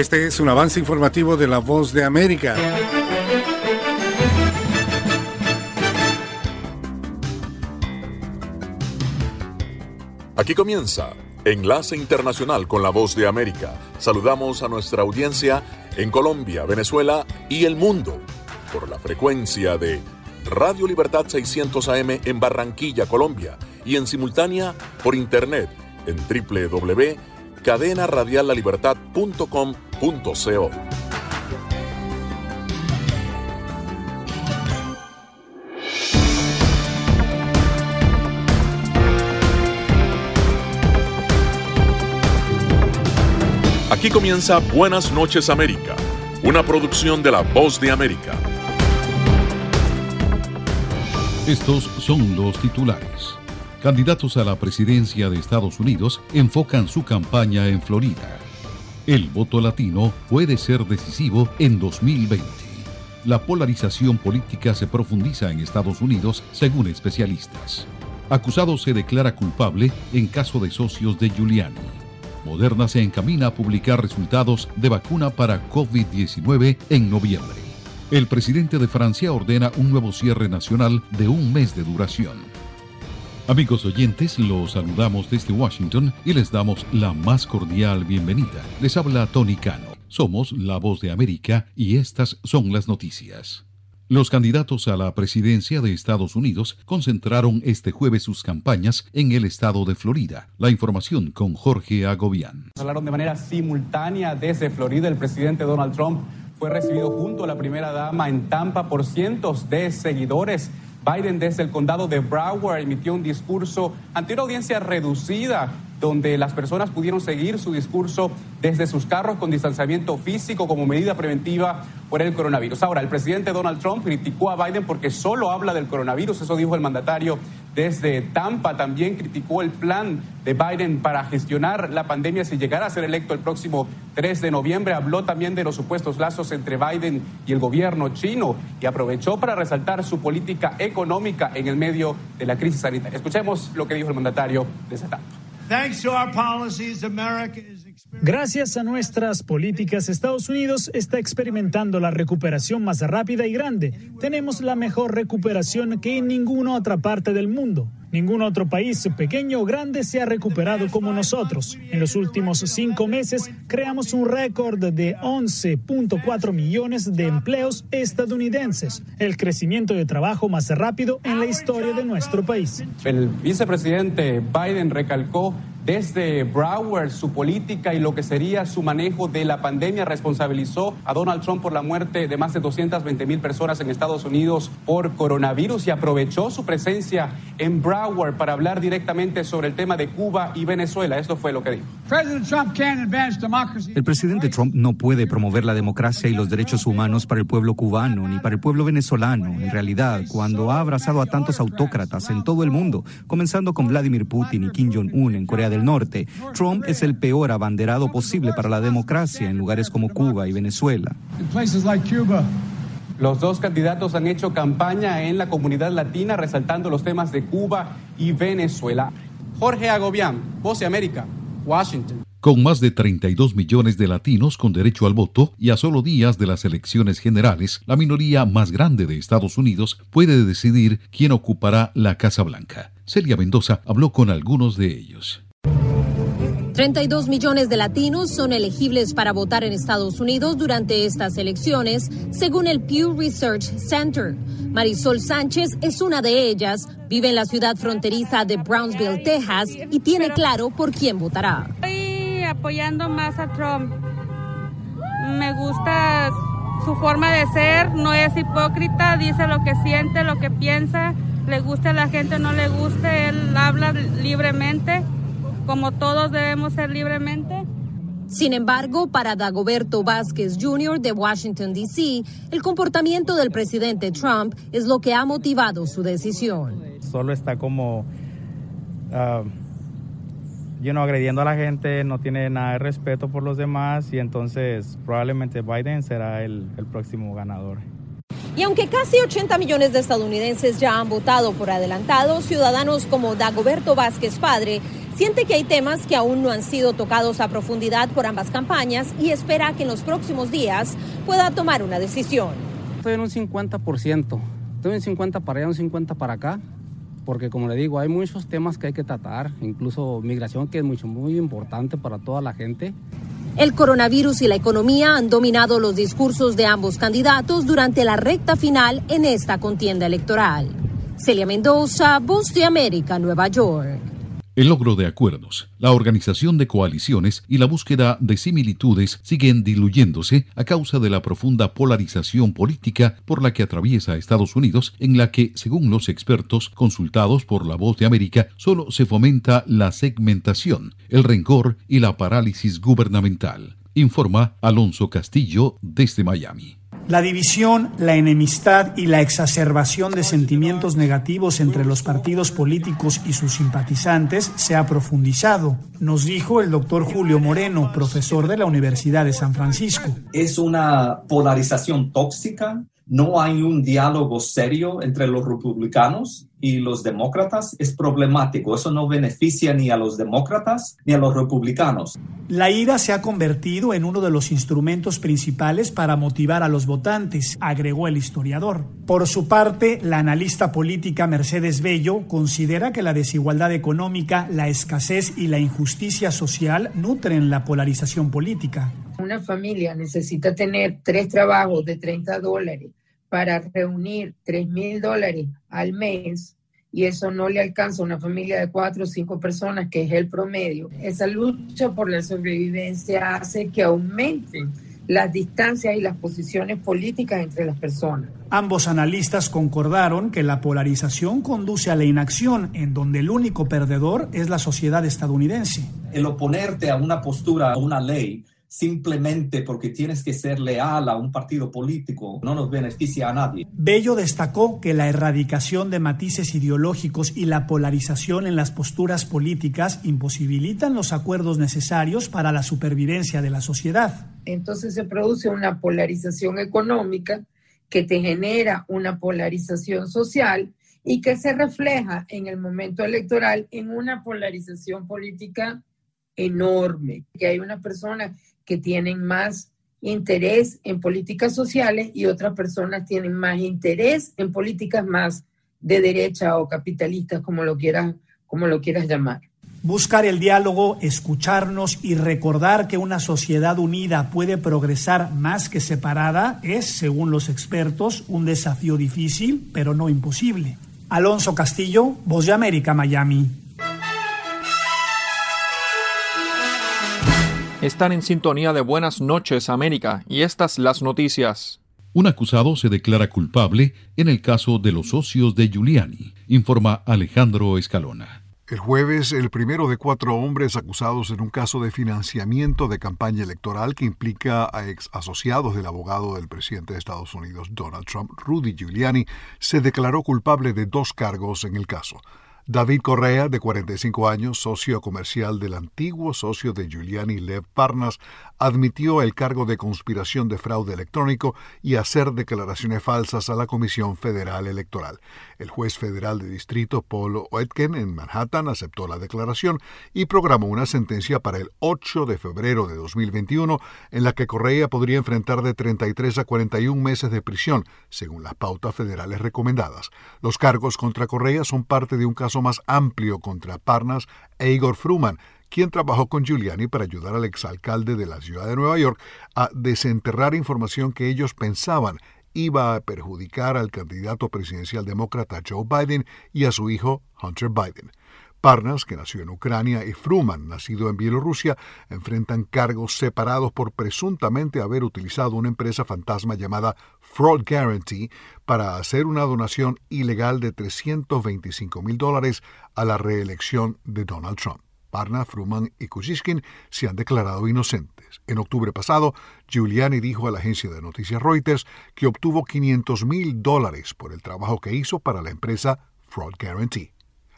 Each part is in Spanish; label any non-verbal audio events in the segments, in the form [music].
Este es un avance informativo de La Voz de América. Aquí comienza Enlace Internacional con La Voz de América. Saludamos a nuestra audiencia en Colombia, Venezuela y el mundo por la frecuencia de Radio Libertad 600 AM en Barranquilla, Colombia y en simultánea por internet en Aquí comienza Buenas noches América, una producción de La Voz de América. Estos son los titulares. Candidatos a la presidencia de Estados Unidos enfocan su campaña en Florida. El voto latino puede ser decisivo en 2020. La polarización política se profundiza en Estados Unidos, según especialistas. Acusado se declara culpable en caso de socios de Giuliani. Moderna se encamina a publicar resultados de vacuna para COVID-19 en noviembre. El presidente de Francia ordena un nuevo cierre nacional de un mes de duración. Amigos oyentes, los saludamos desde Washington y les damos la más cordial bienvenida. Les habla Tony Cano. Somos la voz de América y estas son las noticias. Los candidatos a la presidencia de Estados Unidos concentraron este jueves sus campañas en el estado de Florida. La información con Jorge Agobián. Hablaron de manera simultánea desde Florida. El presidente Donald Trump fue recibido junto a la primera dama en Tampa por cientos de seguidores. Biden desde el condado de Broward emitió un discurso ante una audiencia reducida donde las personas pudieron seguir su discurso desde sus carros con distanciamiento físico como medida preventiva por el coronavirus. Ahora, el presidente Donald Trump criticó a Biden porque solo habla del coronavirus, eso dijo el mandatario desde Tampa. También criticó el plan de Biden para gestionar la pandemia si llegara a ser electo el próximo 3 de noviembre. Habló también de los supuestos lazos entre Biden y el gobierno chino y aprovechó para resaltar su política económica en el medio de la crisis sanitaria. Escuchemos lo que dijo el mandatario desde Tampa. Gracias a nuestras políticas, Estados Unidos está experimentando la recuperación más rápida y grande. Tenemos la mejor recuperación que en ninguna otra parte del mundo. Ningún otro país, pequeño o grande, se ha recuperado como nosotros. En los últimos cinco meses creamos un récord de 11.4 millones de empleos estadounidenses, el crecimiento de trabajo más rápido en la historia de nuestro país. El vicepresidente Biden recalcó desde Broward su política y lo que sería su manejo de la pandemia. Responsabilizó a Donald Trump por la muerte de más de 220 mil personas en Estados Unidos por coronavirus y aprovechó su presencia en Broward para hablar directamente sobre el tema de Cuba y Venezuela. Esto fue lo que dijo. El presidente Trump no puede promover la democracia y los derechos humanos para el pueblo cubano ni para el pueblo venezolano. En realidad, cuando ha abrazado a tantos autócratas en todo el mundo, comenzando con Vladimir Putin y Kim Jong-un en Corea del Norte, Trump es el peor abanderado posible para la democracia en lugares como Cuba y Venezuela. Los dos candidatos han hecho campaña en la comunidad latina resaltando los temas de Cuba y Venezuela. Jorge Agobián, Voz de América, Washington. Con más de 32 millones de latinos con derecho al voto y a solo días de las elecciones generales, la minoría más grande de Estados Unidos puede decidir quién ocupará la Casa Blanca. Celia Mendoza habló con algunos de ellos. 32 millones de latinos son elegibles para votar en Estados Unidos durante estas elecciones, según el Pew Research Center. Marisol Sánchez es una de ellas, vive en la ciudad fronteriza de Brownsville, Texas, y tiene claro por quién votará. Estoy apoyando más a Trump. Me gusta su forma de ser, no es hipócrita, dice lo que siente, lo que piensa, le gusta a la gente no le guste, él habla libremente como todos debemos ser libremente. Sin embargo, para Dagoberto Vázquez Jr. de Washington, D.C., el comportamiento del presidente Trump es lo que ha motivado su decisión. Solo está como, uh, agrediendo a la gente, no tiene nada de respeto por los demás y entonces probablemente Biden será el próximo ganador. Y aunque casi 80 millones de estadounidenses ya han votado por adelantado, ciudadanos como Dagoberto Vázquez Padre siente que hay temas que aún no han sido tocados a profundidad por ambas campañas y espera que en los próximos días pueda tomar una decisión. Estoy en un 50%, estoy en 50 para allá, un 50 para acá, porque como le digo, hay muchos temas que hay que tratar, incluso migración que es mucho, muy importante para toda la gente. El coronavirus y la economía han dominado los discursos de ambos candidatos durante la recta final en esta contienda electoral. Celia Mendoza, Voz de América, Nueva York. El logro de acuerdos, la organización de coaliciones y la búsqueda de similitudes siguen diluyéndose a causa de la profunda polarización política por la que atraviesa Estados Unidos, en la que, según los expertos consultados por la voz de América, solo se fomenta la segmentación, el rencor y la parálisis gubernamental. Informa Alonso Castillo desde Miami. La división, la enemistad y la exacerbación de sentimientos negativos entre los partidos políticos y sus simpatizantes se ha profundizado, nos dijo el doctor Julio Moreno, profesor de la Universidad de San Francisco. Es una polarización tóxica no hay un diálogo serio entre los republicanos y los demócratas, es problemático. Eso no beneficia ni a los demócratas ni a los republicanos. La ira se ha convertido en uno de los instrumentos principales para motivar a los votantes, agregó el historiador. Por su parte, la analista política Mercedes Bello considera que la desigualdad económica, la escasez y la injusticia social nutren la polarización política. Una familia necesita tener tres trabajos de 30 dólares para reunir 3 mil dólares al mes y eso no le alcanza a una familia de cuatro o cinco personas, que es el promedio. Esa lucha por la sobrevivencia hace que aumenten las distancias y las posiciones políticas entre las personas. Ambos analistas concordaron que la polarización conduce a la inacción, en donde el único perdedor es la sociedad estadounidense. El oponerte a una postura, a una ley, simplemente porque tienes que ser leal a un partido político no nos beneficia a nadie. Bello destacó que la erradicación de matices ideológicos y la polarización en las posturas políticas imposibilitan los acuerdos necesarios para la supervivencia de la sociedad. Entonces se produce una polarización económica que te genera una polarización social y que se refleja en el momento electoral en una polarización política enorme, que hay una persona que tienen más interés en políticas sociales y otras personas tienen más interés en políticas más de derecha o capitalistas, como lo quieras, como lo quieras llamar. Buscar el diálogo, escucharnos y recordar que una sociedad unida puede progresar más que separada es, según los expertos, un desafío difícil, pero no imposible. Alonso Castillo, Voz de América, Miami. Están en sintonía de Buenas noches América y estas las noticias. Un acusado se declara culpable en el caso de los socios de Giuliani, informa Alejandro Escalona. El jueves, el primero de cuatro hombres acusados en un caso de financiamiento de campaña electoral que implica a ex asociados del abogado del presidente de Estados Unidos, Donald Trump, Rudy Giuliani, se declaró culpable de dos cargos en el caso. David Correa, de 45 años, socio comercial del antiguo socio de Giuliani Lev Parnas, admitió el cargo de conspiración de fraude electrónico y hacer declaraciones falsas a la Comisión Federal Electoral. El juez federal de distrito Paul Oetken en Manhattan aceptó la declaración y programó una sentencia para el 8 de febrero de 2021 en la que Correa podría enfrentar de 33 a 41 meses de prisión, según las pautas federales recomendadas. Los cargos contra Correa son parte de un caso más amplio contra Parnas e Igor Fruman, quien trabajó con Giuliani para ayudar al exalcalde de la ciudad de Nueva York a desenterrar información que ellos pensaban iba a perjudicar al candidato presidencial demócrata Joe Biden y a su hijo Hunter Biden. Parnas, que nació en Ucrania, y Fruman, nacido en Bielorrusia, enfrentan cargos separados por presuntamente haber utilizado una empresa fantasma llamada Fraud Guarantee para hacer una donación ilegal de 325 mil dólares a la reelección de Donald Trump. Parna, Fruman y Kuczynski se han declarado inocentes. En octubre pasado, Giuliani dijo a la agencia de noticias Reuters que obtuvo 500 mil dólares por el trabajo que hizo para la empresa Fraud Guarantee.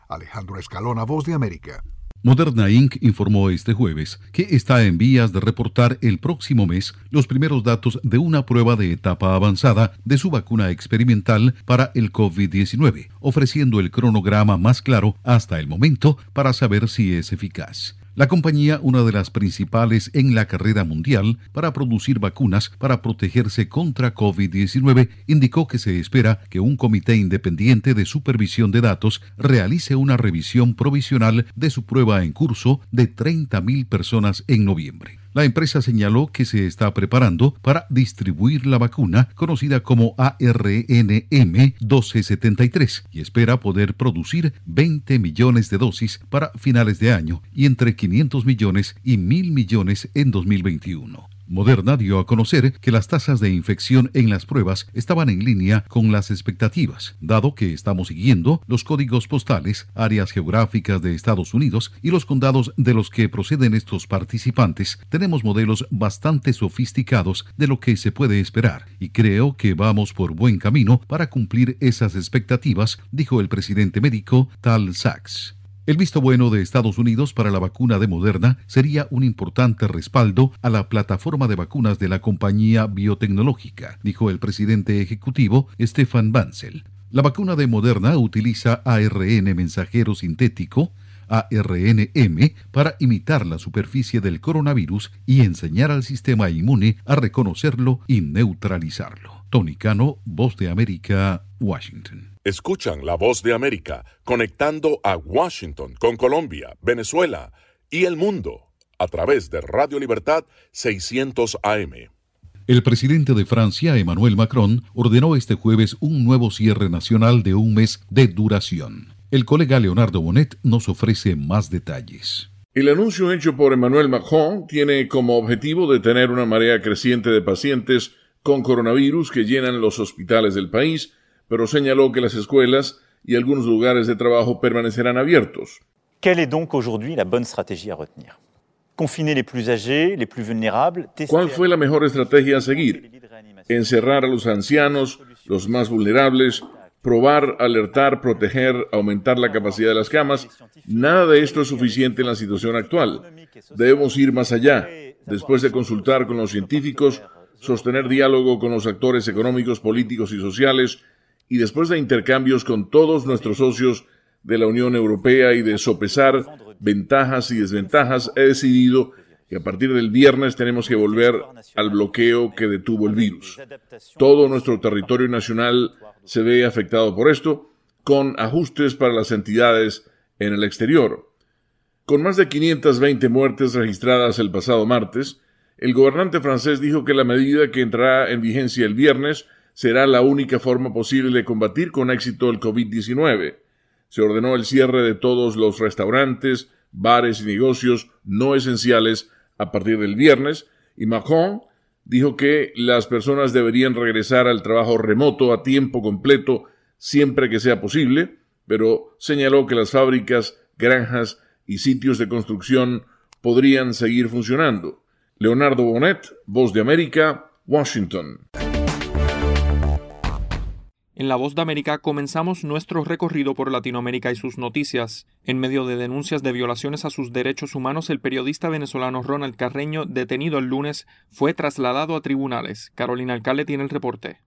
Alejandro Escalona, Voz de América. Moderna Inc. informó este jueves que está en vías de reportar el próximo mes los primeros datos de una prueba de etapa avanzada de su vacuna experimental para el COVID-19, ofreciendo el cronograma más claro hasta el momento para saber si es eficaz. La compañía, una de las principales en la carrera mundial para producir vacunas para protegerse contra COVID-19, indicó que se espera que un comité independiente de supervisión de datos realice una revisión provisional de su prueba en curso de 30.000 personas en noviembre. La empresa señaló que se está preparando para distribuir la vacuna conocida como ARNM-1273 y espera poder producir 20 millones de dosis para finales de año y entre 500 millones y 1.000 millones en 2021. Moderna dio a conocer que las tasas de infección en las pruebas estaban en línea con las expectativas, dado que estamos siguiendo los códigos postales, áreas geográficas de Estados Unidos y los condados de los que proceden estos participantes. Tenemos modelos bastante sofisticados de lo que se puede esperar y creo que vamos por buen camino para cumplir esas expectativas, dijo el presidente médico Tal Sachs. El visto bueno de Estados Unidos para la vacuna de Moderna sería un importante respaldo a la plataforma de vacunas de la compañía biotecnológica, dijo el presidente ejecutivo Stefan Bancel. La vacuna de Moderna utiliza ARN mensajero sintético, ARNM, para imitar la superficie del coronavirus y enseñar al sistema inmune a reconocerlo y neutralizarlo. Tony Cano, Voz de América, Washington. Escuchan la voz de América conectando a Washington con Colombia, Venezuela y el mundo a través de Radio Libertad 600 AM. El presidente de Francia, Emmanuel Macron, ordenó este jueves un nuevo cierre nacional de un mes de duración. El colega Leonardo Bonet nos ofrece más detalles. El anuncio hecho por Emmanuel Macron tiene como objetivo detener una marea creciente de pacientes con coronavirus que llenan los hospitales del país pero señaló que las escuelas y algunos lugares de trabajo permanecerán abiertos. Quelle est donc aujourd'hui la bonne stratégie à retenir Confiner les plus âgés, les plus vulnérables, ¿Cuál fue la mejor estrategia a seguir? Encerrar a los ancianos, los más vulnerables, probar, alertar, proteger, aumentar la capacidad de las camas. Nada de esto es suficiente en la situación actual. Debemos ir más allá. Después de consultar con los científicos, sostener diálogo con los actores económicos, políticos y sociales, y después de intercambios con todos nuestros socios de la Unión Europea y de sopesar ventajas y desventajas, he decidido que a partir del viernes tenemos que volver al bloqueo que detuvo el virus. Todo nuestro territorio nacional se ve afectado por esto, con ajustes para las entidades en el exterior. Con más de 520 muertes registradas el pasado martes, el gobernante francés dijo que la medida que entrará en vigencia el viernes será la única forma posible de combatir con éxito el COVID-19. Se ordenó el cierre de todos los restaurantes, bares y negocios no esenciales a partir del viernes y Macron dijo que las personas deberían regresar al trabajo remoto a tiempo completo siempre que sea posible, pero señaló que las fábricas, granjas y sitios de construcción podrían seguir funcionando. Leonardo Bonet, Voz de América, Washington. En La Voz de América comenzamos nuestro recorrido por Latinoamérica y sus noticias. En medio de denuncias de violaciones a sus derechos humanos, el periodista venezolano Ronald Carreño, detenido el lunes, fue trasladado a tribunales. Carolina Alcalde tiene el reporte.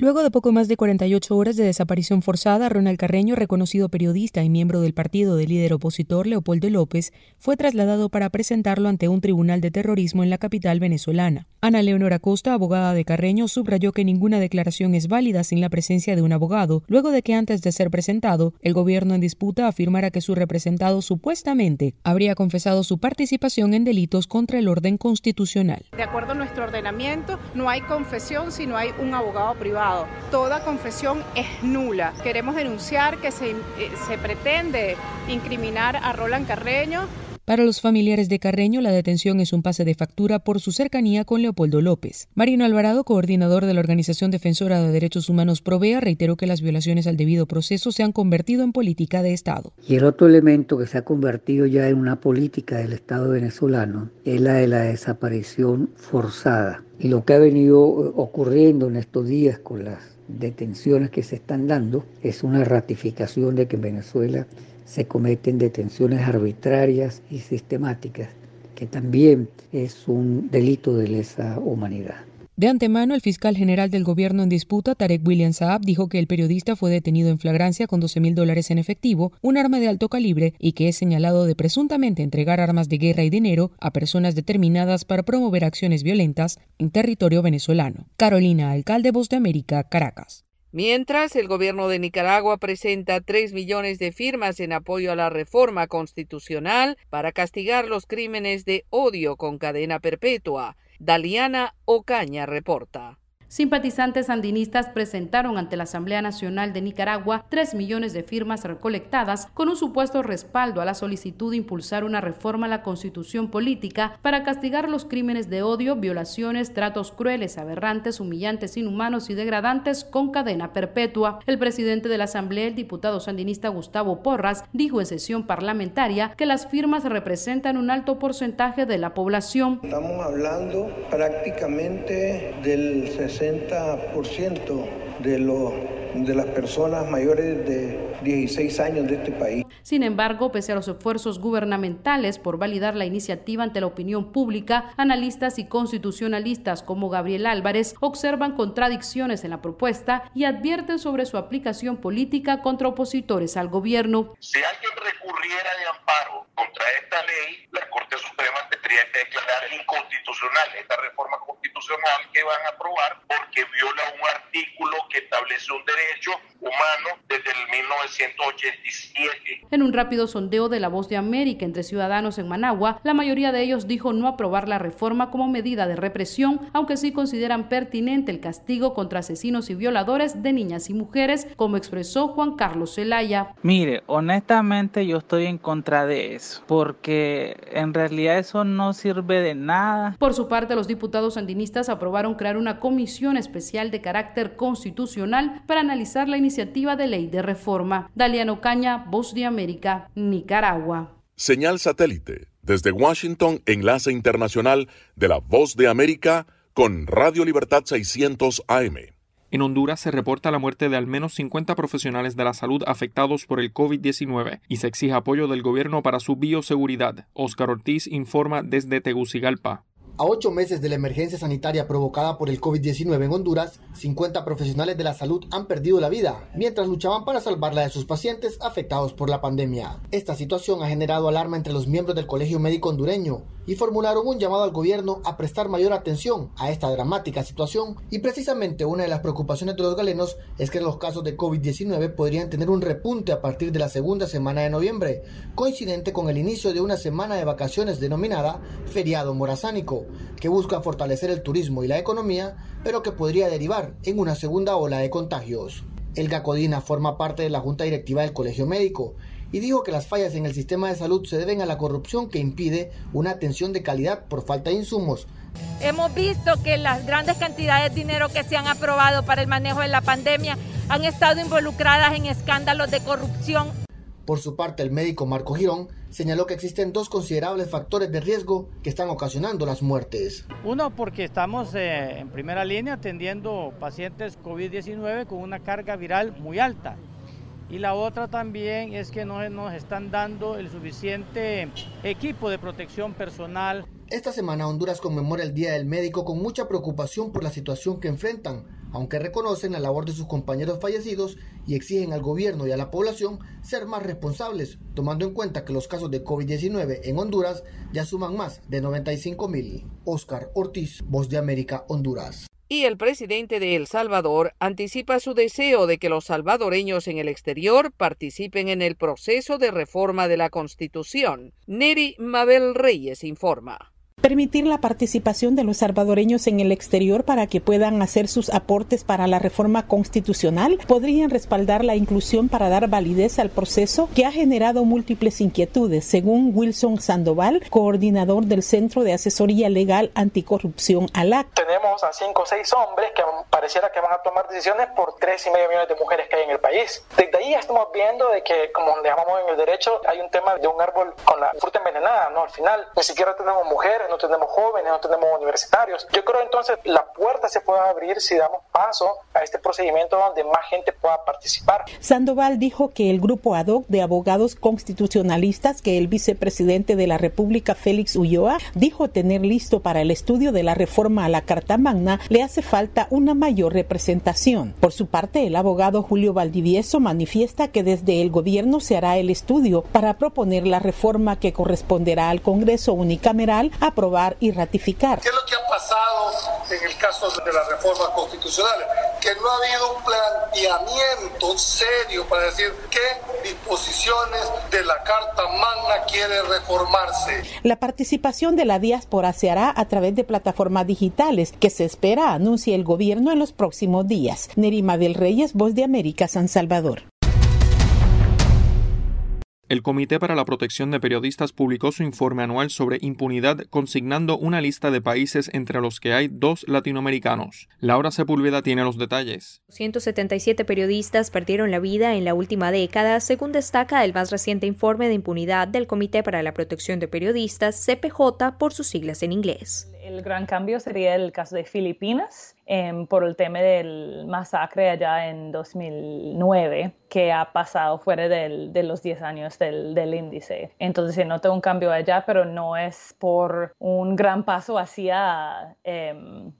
Luego de poco más de 48 horas de desaparición forzada, Ronald Carreño, reconocido periodista y miembro del partido del líder opositor Leopoldo López, fue trasladado para presentarlo ante un tribunal de terrorismo en la capital venezolana. Ana Leonora Costa, abogada de Carreño, subrayó que ninguna declaración es válida sin la presencia de un abogado, luego de que antes de ser presentado, el gobierno en disputa afirmara que su representado supuestamente habría confesado su participación en delitos contra el orden constitucional. De acuerdo a nuestro ordenamiento, no hay confesión si no hay un abogado privado. Toda confesión es nula. Queremos denunciar que se, eh, se pretende incriminar a Roland Carreño para los familiares de Carreño, la detención es un pase de factura por su cercanía con Leopoldo López. Marino Alvarado, coordinador de la Organización Defensora de Derechos Humanos Provea, reiteró que las violaciones al debido proceso se han convertido en política de Estado. Y el otro elemento que se ha convertido ya en una política del Estado venezolano es la de la desaparición forzada. Y lo que ha venido ocurriendo en estos días con las detenciones que se están dando es una ratificación de que en Venezuela se cometen detenciones arbitrarias y sistemáticas, que también es un delito de lesa humanidad. De antemano, el fiscal general del gobierno en disputa, Tarek William Saab, dijo que el periodista fue detenido en flagrancia con 12 mil dólares en efectivo, un arma de alto calibre y que es señalado de presuntamente entregar armas de guerra y dinero a personas determinadas para promover acciones violentas en territorio venezolano. Carolina, alcalde Voz de América, Caracas. Mientras, el gobierno de Nicaragua presenta 3 millones de firmas en apoyo a la reforma constitucional para castigar los crímenes de odio con cadena perpetua. Daliana Ocaña reporta. Simpatizantes sandinistas presentaron ante la Asamblea Nacional de Nicaragua tres millones de firmas recolectadas con un supuesto respaldo a la solicitud de impulsar una reforma a la constitución política para castigar los crímenes de odio, violaciones, tratos crueles, aberrantes, humillantes, inhumanos y degradantes con cadena perpetua. El presidente de la Asamblea, el diputado sandinista Gustavo Porras, dijo en sesión parlamentaria que las firmas representan un alto porcentaje de la población. Estamos hablando prácticamente del 60% de, los, de las personas mayores de 16 años de este país. Sin embargo, pese a los esfuerzos gubernamentales por validar la iniciativa ante la opinión pública, analistas y constitucionalistas como Gabriel Álvarez observan contradicciones en la propuesta y advierten sobre su aplicación política contra opositores al gobierno. Si alguien recurriera de amparo contra esta ley, la Corte Suprema tendría que declarar inconstitucional esta reforma constitucional que van a aprobar porque viola un artículo que establece un derecho humano desde el 1987. En un rápido sondeo de La Voz de América entre ciudadanos en Managua, la mayoría de ellos dijo no aprobar la reforma como medida de represión, aunque sí consideran pertinente el castigo contra asesinos y violadores de niñas y mujeres, como expresó Juan Carlos Zelaya. Mire, honestamente yo estoy en contra de eso, porque en realidad eso no sirve de nada. Por su parte, los diputados sandinistas aprobaron crear una comisión especial de carácter constitucional para analizar la iniciativa de ley de reforma. Daliano Caña, Voz de América, Nicaragua. Señal satélite. Desde Washington, enlace internacional de la Voz de América con Radio Libertad 600 AM. En Honduras se reporta la muerte de al menos 50 profesionales de la salud afectados por el COVID-19 y se exige apoyo del gobierno para su bioseguridad. Oscar Ortiz informa desde Tegucigalpa. A ocho meses de la emergencia sanitaria provocada por el COVID-19 en Honduras, 50 profesionales de la salud han perdido la vida mientras luchaban para salvar la de sus pacientes afectados por la pandemia. Esta situación ha generado alarma entre los miembros del Colegio Médico Hondureño y formularon un llamado al gobierno a prestar mayor atención a esta dramática situación y precisamente una de las preocupaciones de los galenos es que los casos de COVID-19 podrían tener un repunte a partir de la segunda semana de noviembre, coincidente con el inicio de una semana de vacaciones denominada feriado morazánico que busca fortalecer el turismo y la economía, pero que podría derivar en una segunda ola de contagios. El Gacodina forma parte de la Junta Directiva del Colegio Médico y dijo que las fallas en el sistema de salud se deben a la corrupción que impide una atención de calidad por falta de insumos. Hemos visto que las grandes cantidades de dinero que se han aprobado para el manejo de la pandemia han estado involucradas en escándalos de corrupción. Por su parte, el médico Marco Girón señaló que existen dos considerables factores de riesgo que están ocasionando las muertes. Uno, porque estamos eh, en primera línea atendiendo pacientes COVID-19 con una carga viral muy alta. Y la otra también es que no nos están dando el suficiente equipo de protección personal. Esta semana Honduras conmemora el Día del Médico con mucha preocupación por la situación que enfrentan, aunque reconocen la labor de sus compañeros fallecidos y exigen al gobierno y a la población ser más responsables, tomando en cuenta que los casos de COVID-19 en Honduras ya suman más de 95 mil. Oscar Ortiz, Voz de América, Honduras y el presidente de El Salvador anticipa su deseo de que los salvadoreños en el exterior participen en el proceso de reforma de la Constitución. Neri Mabel Reyes informa permitir la participación de los salvadoreños en el exterior para que puedan hacer sus aportes para la reforma constitucional, podrían respaldar la inclusión para dar validez al proceso que ha generado múltiples inquietudes, según Wilson Sandoval, coordinador del Centro de Asesoría Legal Anticorrupción ALAC. Tenemos a cinco o seis hombres que pareciera que van a tomar decisiones por tres y medio millones de mujeres que hay en el país. Desde ahí estamos viendo de que, como llamamos en el derecho, hay un tema de un árbol con la fruta envenenada, ¿no? Al final, ni siquiera tenemos mujeres no tenemos jóvenes, no tenemos universitarios. Yo creo entonces la puerta se puede abrir si damos paso a este procedimiento donde más gente pueda participar. Sandoval dijo que el grupo ad hoc de abogados constitucionalistas que el vicepresidente de la República, Félix Ulloa, dijo tener listo para el estudio de la reforma a la Carta Magna, le hace falta una mayor representación. Por su parte, el abogado Julio Valdivieso manifiesta que desde el gobierno se hará el estudio para proponer la reforma que corresponderá al Congreso unicameral aprobar y ratificar. ¿Qué es lo que ha pasado en el caso de las reformas constitucionales? Que no ha habido un planteamiento serio para decir qué disposiciones de la Carta Magna quiere reformarse. La participación de la diáspora se hará a través de plataformas digitales que se espera anuncie el gobierno en los próximos días. Nerima del Reyes, Voz de América, San Salvador. El Comité para la Protección de Periodistas publicó su informe anual sobre impunidad consignando una lista de países entre los que hay dos latinoamericanos. Laura Sepúlveda tiene los detalles. 177 periodistas perdieron la vida en la última década, según destaca el más reciente informe de impunidad del Comité para la Protección de Periodistas, CPJ por sus siglas en inglés. El gran cambio sería el caso de Filipinas, em, por el tema del masacre allá en 2009 que ha pasado fuera del, de los 10 años del, del, índice. Entonces se nota un cambio allá, pero no es por un gran paso hacia eh,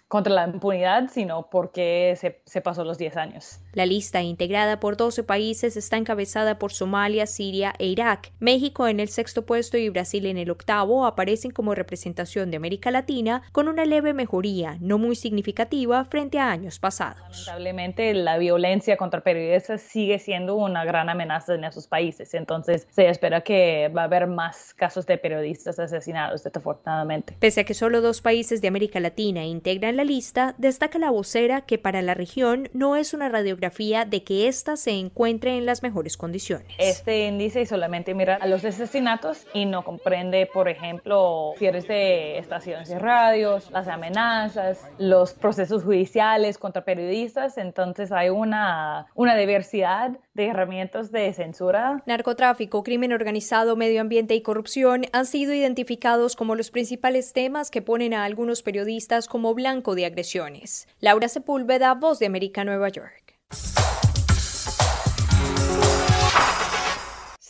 contra la impunidad, sino porque se, se, pasó los 10 años. La lista, integrada por 12 países, está encabezada por Somalia, Siria e Irak. México en el sexto puesto y Brasil en el octavo aparecen como representación de América Latina con una leve mejoría, no muy significativa, frente a años pasados. Lamentablemente, la violencia contra periodistas sigue siendo una gran amenaza en esos países. Entonces se espera que va a haber más casos de periodistas asesinados, desafortunadamente. Pese a que solo dos países de América Latina integran la lista, destaca la vocera que para la región no es una radiografía de que ésta se encuentre en las mejores condiciones. Este índice solamente mira a los asesinatos y no comprende, por ejemplo, cierres de estaciones de radios, las amenazas, los procesos judiciales contra periodistas. Entonces hay una, una diversidad de herramientas de censura. Narcotráfico, crimen organizado, medio ambiente y corrupción han sido identificados como los principales temas que ponen a algunos periodistas como blanco de agresiones. Laura Sepúlveda, Voz de América, Nueva York.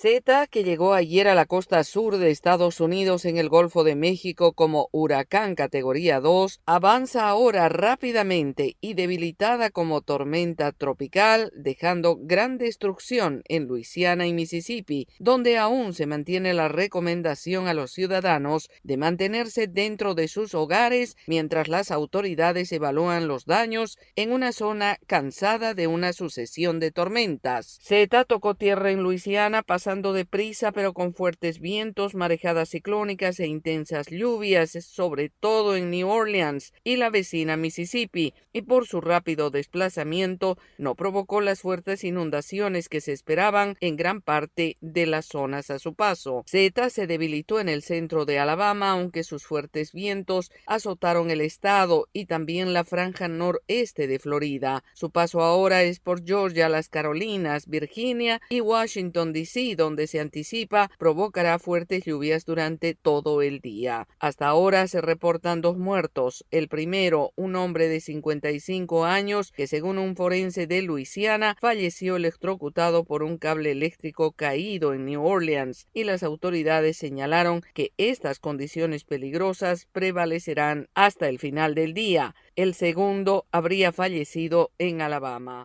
Zeta, que llegó ayer a la costa sur de Estados Unidos en el Golfo de México como huracán categoría 2, avanza ahora rápidamente y debilitada como tormenta tropical, dejando gran destrucción en Luisiana y Mississippi, donde aún se mantiene la recomendación a los ciudadanos de mantenerse dentro de sus hogares mientras las autoridades evalúan los daños en una zona cansada de una sucesión de tormentas. Zeta tocó tierra en Luisiana pasando deprisa pero con fuertes vientos, marejadas ciclónicas e intensas lluvias, sobre todo en New Orleans y la vecina Mississippi, y por su rápido desplazamiento no provocó las fuertes inundaciones que se esperaban en gran parte de las zonas a su paso. Zeta se debilitó en el centro de Alabama, aunque sus fuertes vientos azotaron el estado y también la franja noreste de Florida. Su paso ahora es por Georgia, las Carolinas, Virginia y Washington, D.C., donde se anticipa provocará fuertes lluvias durante todo el día. Hasta ahora se reportan dos muertos. El primero, un hombre de 55 años que según un forense de Luisiana falleció electrocutado por un cable eléctrico caído en New Orleans y las autoridades señalaron que estas condiciones peligrosas prevalecerán hasta el final del día. El segundo habría fallecido en Alabama.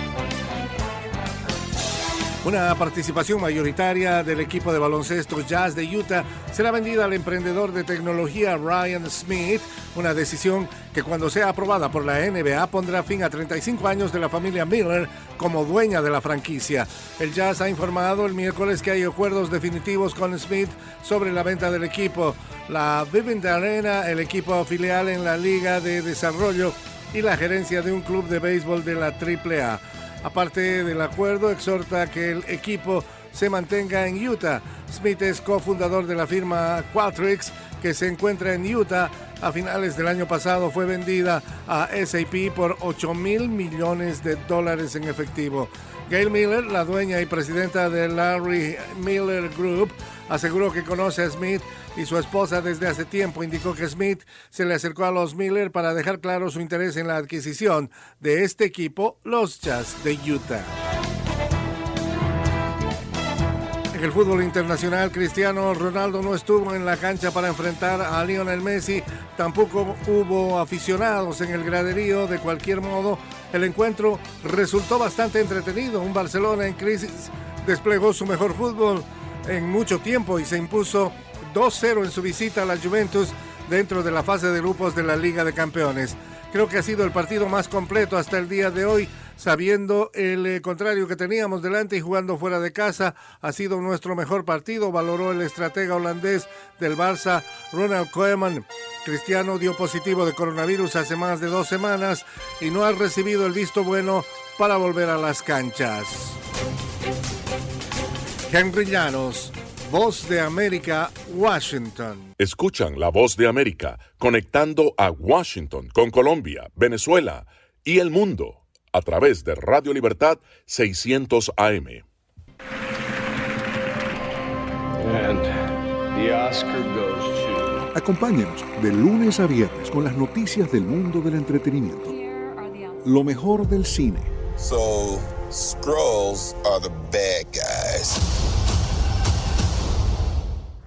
Una participación mayoritaria del equipo de baloncesto Jazz de Utah será vendida al emprendedor de tecnología Ryan Smith, una decisión que cuando sea aprobada por la NBA pondrá fin a 35 años de la familia Miller como dueña de la franquicia. El Jazz ha informado el miércoles que hay acuerdos definitivos con Smith sobre la venta del equipo. La Vivint Arena, el equipo filial en la Liga de Desarrollo y la gerencia de un club de béisbol de la AAA. Aparte del acuerdo, exhorta que el equipo se mantenga en Utah. Smith es cofundador de la firma Qualtrics que se encuentra en Utah, a finales del año pasado fue vendida a SAP por 8 mil millones de dólares en efectivo. Gail Miller, la dueña y presidenta de Larry Miller Group, aseguró que conoce a Smith y su esposa desde hace tiempo. Indicó que Smith se le acercó a los Miller para dejar claro su interés en la adquisición de este equipo, los Jazz de Utah. En el fútbol internacional, Cristiano Ronaldo no estuvo en la cancha para enfrentar a Lionel Messi. Tampoco hubo aficionados en el graderío. De cualquier modo, el encuentro resultó bastante entretenido. Un Barcelona en crisis desplegó su mejor fútbol en mucho tiempo y se impuso 2-0 en su visita a la Juventus dentro de la fase de grupos de la Liga de Campeones. Creo que ha sido el partido más completo hasta el día de hoy sabiendo el eh, contrario que teníamos delante y jugando fuera de casa, ha sido nuestro mejor partido, valoró el estratega holandés del Barça, Ronald Koeman. Cristiano dio positivo de coronavirus hace más de dos semanas y no ha recibido el visto bueno para volver a las canchas. Henry Llanos, Voz de América, Washington. Escuchan la Voz de América conectando a Washington con Colombia, Venezuela y el mundo a través de Radio Libertad 600 AM. Acompáñenos de lunes a viernes con las noticias del mundo del entretenimiento. Lo mejor del cine. So, Scrolls are the bad guys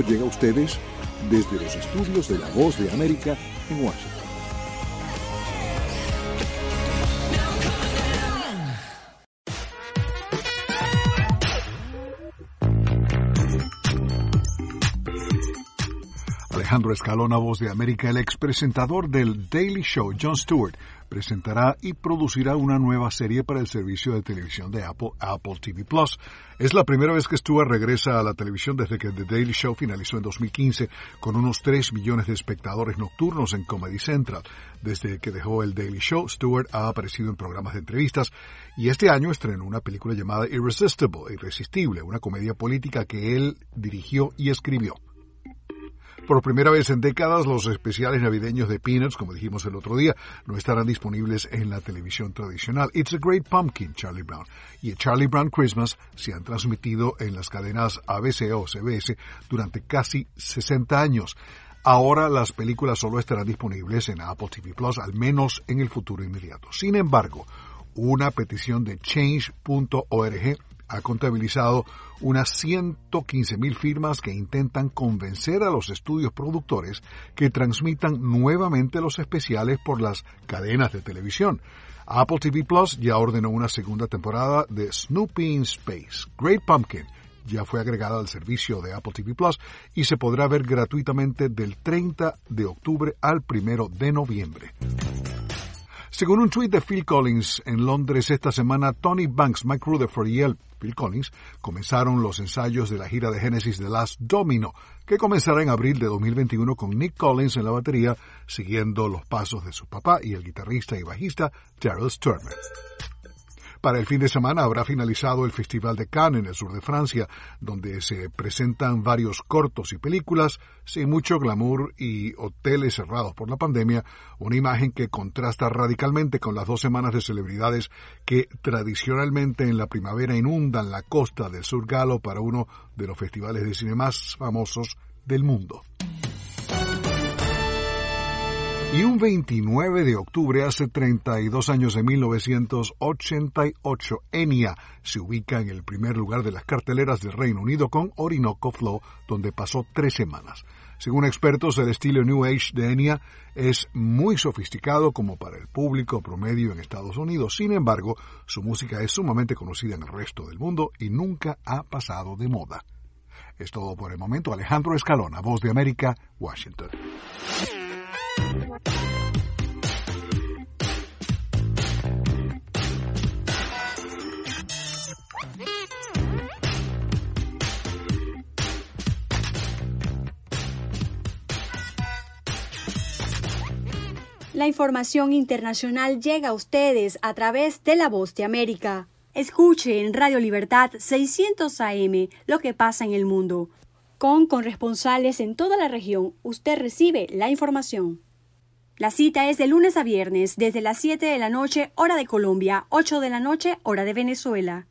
llega a ustedes desde los estudios de La Voz de América en Washington. Alejandro Escalona, Voz de América, el ex presentador del Daily Show, Jon Stewart, presentará y producirá una nueva serie para el servicio de televisión de Apple, Apple TV Plus. Es la primera vez que Stewart regresa a la televisión desde que The Daily Show finalizó en 2015 con unos 3 millones de espectadores nocturnos en Comedy Central. Desde que dejó el Daily Show, Stewart ha aparecido en programas de entrevistas y este año estrenó una película llamada Irresistible, Irresistible, una comedia política que él dirigió y escribió. Por primera vez en décadas, los especiales navideños de Peanuts, como dijimos el otro día, no estarán disponibles en la televisión tradicional. It's a Great Pumpkin, Charlie Brown, y Charlie Brown Christmas se han transmitido en las cadenas ABC o CBS durante casi 60 años. Ahora las películas solo estarán disponibles en Apple TV Plus, al menos en el futuro inmediato. Sin embargo, una petición de change.org ha contabilizado unas 115 mil firmas que intentan convencer a los estudios productores que transmitan nuevamente los especiales por las cadenas de televisión. Apple TV Plus ya ordenó una segunda temporada de Snoopy in Space. Great Pumpkin ya fue agregada al servicio de Apple TV Plus y se podrá ver gratuitamente del 30 de octubre al 1 de noviembre. Según un tuit de Phil Collins en Londres esta semana, Tony Banks, Mike Rutherford y él, Phil Collins, comenzaron los ensayos de la gira de Genesis The Last Domino, que comenzará en abril de 2021 con Nick Collins en la batería, siguiendo los pasos de su papá y el guitarrista y bajista Terrell Turner. Para el fin de semana habrá finalizado el Festival de Cannes en el sur de Francia, donde se presentan varios cortos y películas, sin mucho glamour y hoteles cerrados por la pandemia, una imagen que contrasta radicalmente con las dos semanas de celebridades que tradicionalmente en la primavera inundan la costa del sur galo para uno de los festivales de cine más famosos del mundo. Y un 29 de octubre, hace 32 años de 1988, Enya se ubica en el primer lugar de las carteleras del Reino Unido con Orinoco Flow, donde pasó tres semanas. Según expertos, el estilo New Age de Enya es muy sofisticado como para el público promedio en Estados Unidos. Sin embargo, su música es sumamente conocida en el resto del mundo y nunca ha pasado de moda. Es todo por el momento. Alejandro Escalona, Voz de América, Washington. La información internacional llega a ustedes a través de la voz de América. Escuche en Radio Libertad 600 AM lo que pasa en el mundo. Con corresponsales en toda la región, usted recibe la información. La cita es de lunes a viernes desde las 7 de la noche hora de Colombia, 8 de la noche hora de Venezuela.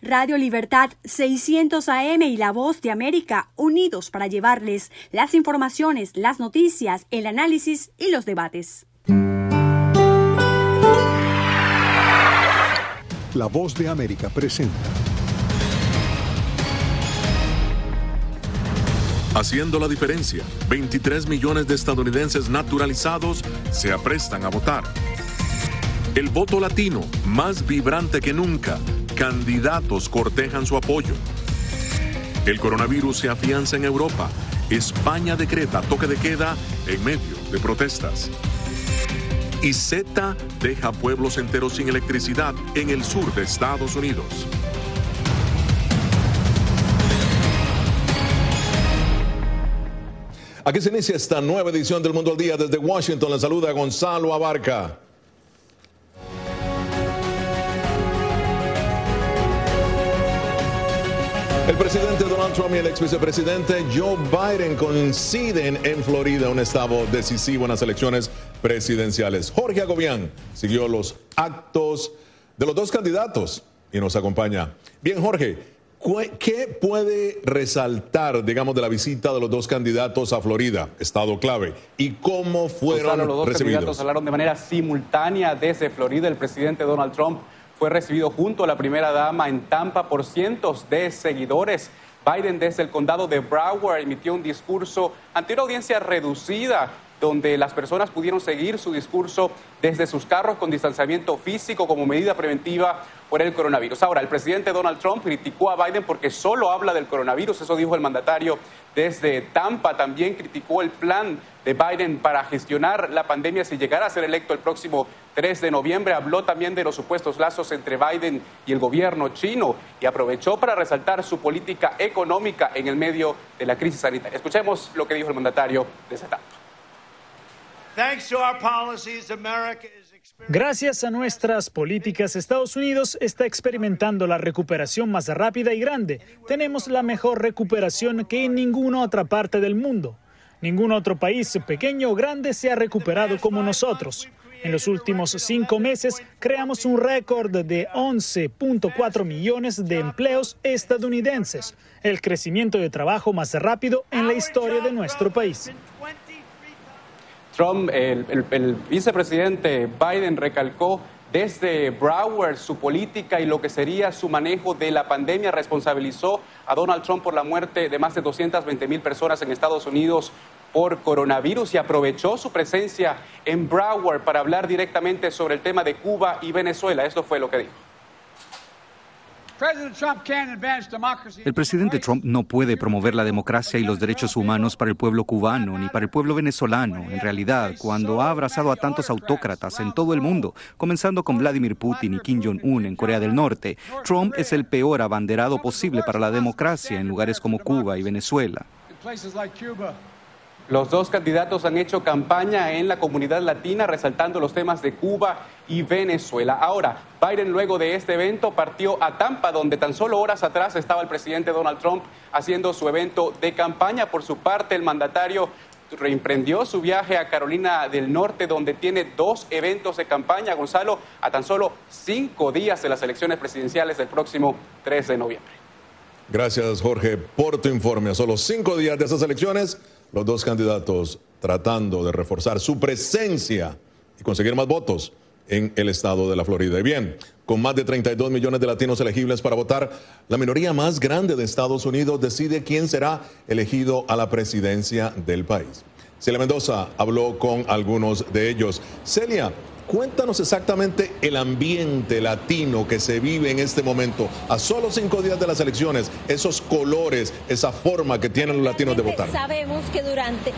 Radio Libertad 600 AM y La Voz de América unidos para llevarles las informaciones, las noticias, el análisis y los debates. La Voz de América presenta. Haciendo la diferencia, 23 millones de estadounidenses naturalizados se aprestan a votar. El voto latino, más vibrante que nunca, candidatos cortejan su apoyo. El coronavirus se afianza en Europa. España decreta toque de queda en medio de protestas. Y Z deja pueblos enteros sin electricidad en el sur de Estados Unidos. Aquí se inicia esta nueva edición del Mundo al Día. Desde Washington le saluda Gonzalo Abarca. El presidente Donald Trump y el ex vicepresidente Joe Biden coinciden en Florida, un estado decisivo en las elecciones presidenciales. Jorge Agobián siguió los actos de los dos candidatos y nos acompaña. Bien, Jorge, ¿qué puede resaltar, digamos, de la visita de los dos candidatos a Florida, estado clave, y cómo fueron Gonzalo, los dos recibidos? candidatos hablaron de manera simultánea desde Florida. El presidente Donald Trump fue recibido junto a la primera dama en Tampa por cientos de seguidores. Biden desde el condado de Broward emitió un discurso ante una audiencia reducida donde las personas pudieron seguir su discurso desde sus carros con distanciamiento físico como medida preventiva por el coronavirus. Ahora, el presidente Donald Trump criticó a Biden porque solo habla del coronavirus, eso dijo el mandatario desde Tampa. También criticó el plan de Biden para gestionar la pandemia si llegara a ser electo el próximo 3 de noviembre. Habló también de los supuestos lazos entre Biden y el gobierno chino y aprovechó para resaltar su política económica en el medio de la crisis sanitaria. Escuchemos lo que dijo el mandatario desde Tampa. Gracias a nuestras políticas, Estados Unidos está experimentando la recuperación más rápida y grande. Tenemos la mejor recuperación que en ninguna otra parte del mundo. Ningún otro país, pequeño o grande, se ha recuperado como nosotros. En los últimos cinco meses creamos un récord de 11.4 millones de empleos estadounidenses, el crecimiento de trabajo más rápido en la historia de nuestro país. Trump, el, vicepresidente Biden recalcó desde Broward su política y lo que sería su manejo de la pandemia. Responsabilizó a Donald Trump por la muerte de más de 220 mil personas en Estados Unidos por coronavirus y aprovechó su presencia en Broward para hablar directamente sobre el tema de Cuba y Venezuela. Esto fue lo que dijo. El presidente Trump no puede promover la democracia y los derechos humanos para el pueblo cubano ni para el pueblo venezolano. En realidad, cuando ha abrazado a tantos autócratas en todo el mundo, comenzando con Vladimir Putin y Kim Jong-un en Corea del Norte, Trump es el peor abanderado posible para la democracia en lugares como Cuba y Venezuela. Los dos candidatos han hecho campaña en la comunidad latina resaltando los temas de Cuba y Venezuela. Ahora, Biden luego de este evento partió a Tampa, donde tan solo horas atrás estaba el presidente Donald Trump haciendo su evento de campaña. Por su parte, el mandatario reemprendió su viaje a Carolina del Norte, donde tiene dos eventos de campaña, Gonzalo, a tan solo cinco días de las elecciones presidenciales del próximo 3 de noviembre. Gracias, Jorge, por tu informe. A solo cinco días de esas elecciones, los dos candidatos tratando de reforzar su presencia y conseguir más votos en el estado de la Florida. Y bien, con más de 32 millones de latinos elegibles para votar, la minoría más grande de Estados Unidos decide quién será elegido a la presidencia del país. Celia Mendoza habló con algunos de ellos. Celia, cuéntanos exactamente el ambiente latino que se vive en este momento, a solo cinco días de las elecciones, esos colores, esa forma que tienen los latinos de votar. Sabemos que durante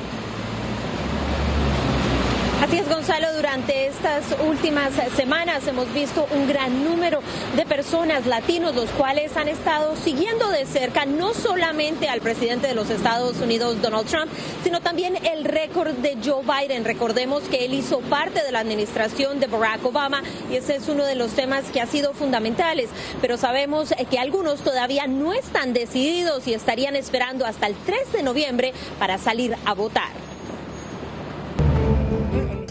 Así es, Gonzalo, durante estas últimas semanas hemos visto un gran número de personas latinos, los cuales han estado siguiendo de cerca no solamente al presidente de los Estados Unidos, Donald Trump, sino también el récord de Joe Biden. Recordemos que él hizo parte de la administración de Barack Obama y ese es uno de los temas que ha sido fundamentales, pero sabemos que algunos todavía no están decididos y estarían esperando hasta el 3 de noviembre para salir a votar.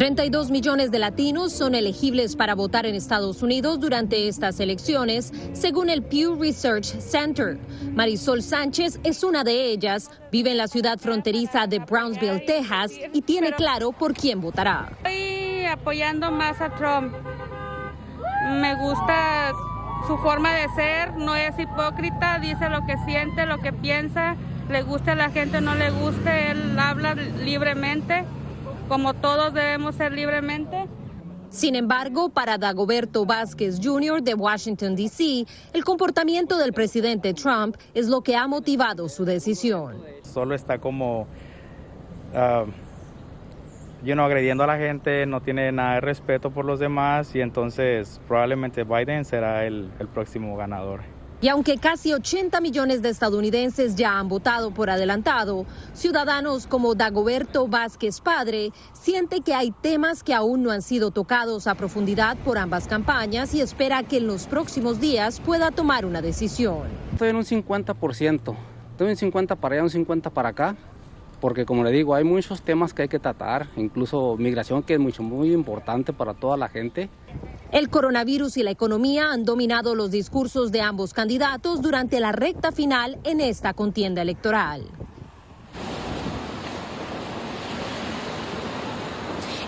32 millones de latinos son elegibles para votar en Estados Unidos durante estas elecciones, según el Pew Research Center. Marisol Sánchez es una de ellas, vive en la ciudad fronteriza de Brownsville, Texas, y tiene claro por quién votará. Estoy apoyando más a Trump. Me gusta su forma de ser, no es hipócrita, dice lo que siente, lo que piensa, le gusta a la gente no le guste, él habla libremente como todos debemos ser libremente. Sin embargo, para Dagoberto Vázquez Jr. de Washington, D.C., el comportamiento del presidente Trump es lo que ha motivado su decisión. Solo está como, uh, agrediendo a la gente, no tiene nada de respeto por los demás y entonces probablemente Biden será el próximo ganador. Y aunque casi 80 millones de estadounidenses ya han votado por adelantado, ciudadanos como Dagoberto Vázquez Padre siente que hay temas que aún no han sido tocados a profundidad por ambas campañas y espera que en los próximos días pueda tomar una decisión. Estoy en un 50%, estoy un 50 para allá, un 50 para acá, porque como le digo, hay muchos temas que hay que tratar, incluso migración que es mucho, muy importante para toda la gente. El coronavirus y la economía han dominado los discursos de ambos candidatos durante la recta final en esta contienda electoral.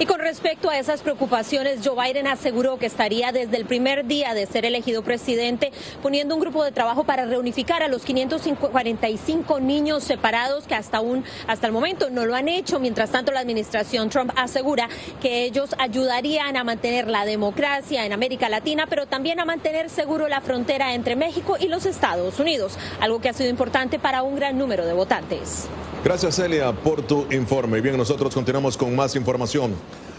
Y con respecto a esas preocupaciones, Joe Biden aseguró que estaría desde el primer día de ser elegido presidente poniendo un grupo de trabajo para reunificar a los 545 niños separados que hasta aún hasta el momento no lo han hecho. Mientras tanto, la administración Trump asegura que ellos ayudarían a mantener la democracia en América Latina, pero también a mantener seguro la frontera entre México y los Estados Unidos, algo que ha sido importante para un gran número de votantes. Gracias, Celia, por tu informe. Bien, nosotros continuamos con más información.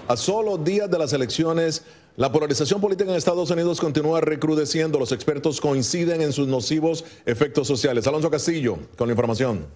A solo días de las elecciones, la polarización política en Estados Unidos continúa recrudeciendo. Los expertos coinciden en sus nocivos efectos sociales. Alonso Castillo, con la información.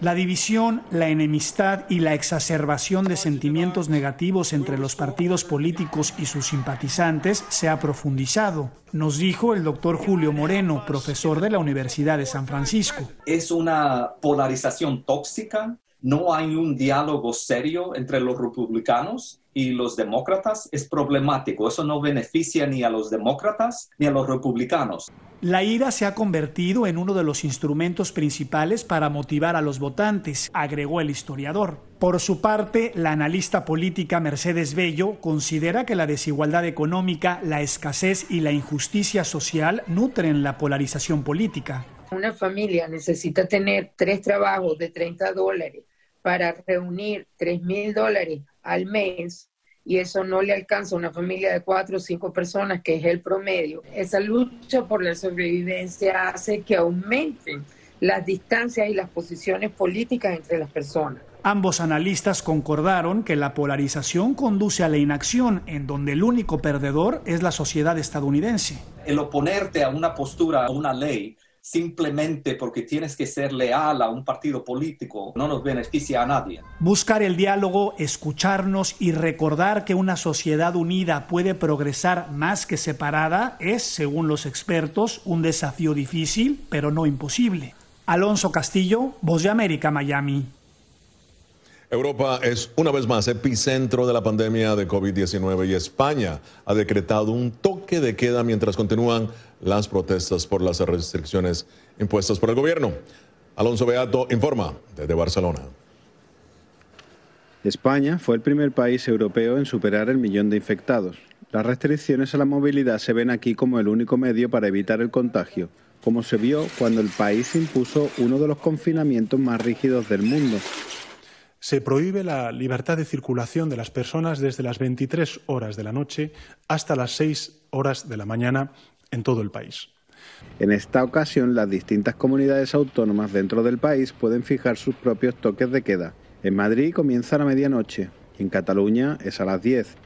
La división, la enemistad y la exacerbación de sentimientos negativos entre los partidos políticos y sus simpatizantes se ha profundizado, nos dijo el doctor Julio Moreno, profesor de la Universidad de San Francisco. Es una polarización tóxica no hay un diálogo serio entre los republicanos y los demócratas, es problemático. Eso no beneficia ni a los demócratas ni a los republicanos. La ira se ha convertido en uno de los instrumentos principales para motivar a los votantes, agregó el historiador. Por su parte, la analista política Mercedes Bello considera que la desigualdad económica, la escasez y la injusticia social nutren la polarización política. Una familia necesita tener tres trabajos de 30 dólares para reunir 3 mil dólares al mes y eso no le alcanza a una familia de cuatro o cinco personas, que es el promedio. Esa lucha por la sobrevivencia hace que aumenten las distancias y las posiciones políticas entre las personas. Ambos analistas concordaron que la polarización conduce a la inacción, en donde el único perdedor es la sociedad estadounidense. El oponerte a una postura, a una ley, simplemente porque tienes que ser leal a un partido político no nos beneficia a nadie. Buscar el diálogo, escucharnos y recordar que una sociedad unida puede progresar más que separada es, según los expertos, un desafío difícil, pero no imposible. Alonso Castillo, Voz de América, Miami. Europa es una vez más epicentro de la pandemia de COVID-19 y España ha decretado un toque de queda mientras continúan las protestas por las restricciones impuestas por el gobierno. Alonso Beato informa desde Barcelona. España fue el primer país europeo en superar el millón de infectados. Las restricciones a la movilidad se ven aquí como el único medio para evitar el contagio, como se vio cuando el país impuso uno de los confinamientos más rígidos del mundo, se prohíbe la libertad de circulación de las personas desde las 23 horas de la noche hasta las 6 horas de la mañana en todo el país. En esta ocasión, las distintas comunidades autónomas dentro del país pueden fijar sus propios toques de queda. En Madrid comienza a la medianoche y en Cataluña es a las 10.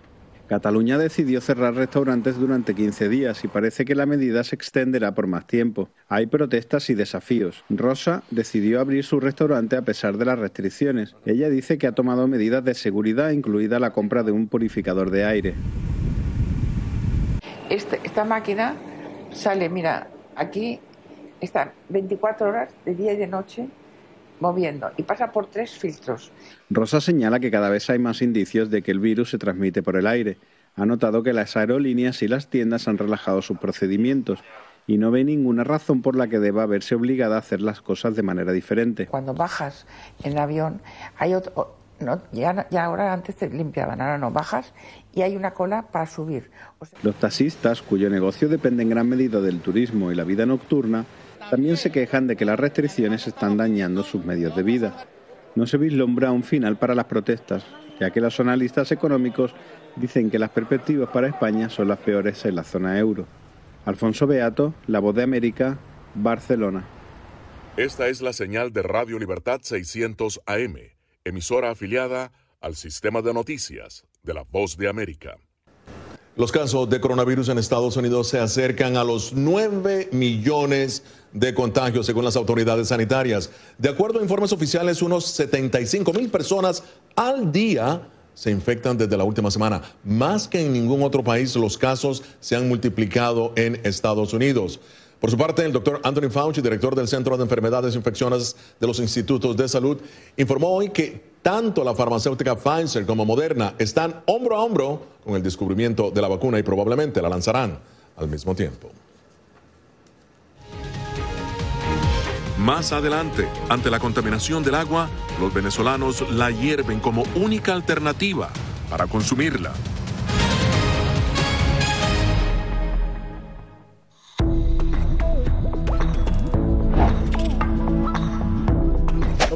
Cataluña decidió cerrar restaurantes durante 15 días y parece que la medida se extenderá por más tiempo. Hay protestas y desafíos. Rosa decidió abrir su restaurante a pesar de las restricciones. Ella dice que ha tomado medidas de seguridad, incluida la compra de un purificador de aire. Este, esta máquina sale, mira, aquí están 24 horas de día y de noche moviendo y pasa por tres filtros. Rosa señala que cada vez hay más indicios de que el virus se transmite por el aire. Ha notado que las aerolíneas y las tiendas han relajado sus procedimientos y no ve ninguna razón por la que deba verse obligada a hacer las cosas de manera diferente. Cuando bajas en el avión, hay otro, no, ya, ya, ahora antes te limpiaban, ahora no, bajas y hay una cola para subir. Los taxistas, cuyo negocio depende en gran medida del turismo y la vida nocturna, también se quejan de que las restricciones están dañando sus medios de vida. No se vislumbra un final para las protestas, ya que los analistas económicos dicen que las perspectivas para España son las peores en la zona euro. Alfonso Beato, La Voz de América, Barcelona. Esta es la señal de Radio Libertad 600 AM, emisora afiliada al sistema de noticias de La Voz de América. Los casos de coronavirus en Estados Unidos se acercan a los 9 millones de contagios según las autoridades sanitarias. De acuerdo a informes oficiales, unos 75 mil personas al día se infectan desde la última semana. Más que en ningún otro país, los casos se han multiplicado en Estados Unidos. Por su parte, el doctor Anthony Fauci, director del Centro de Enfermedades Infecciosas de los Institutos de Salud, informó hoy que tanto la farmacéutica Pfizer como Moderna están hombro a hombro con el descubrimiento de la vacuna y probablemente la lanzarán al mismo tiempo. Más adelante, ante la contaminación del agua, los venezolanos la hierven como única alternativa para consumirla.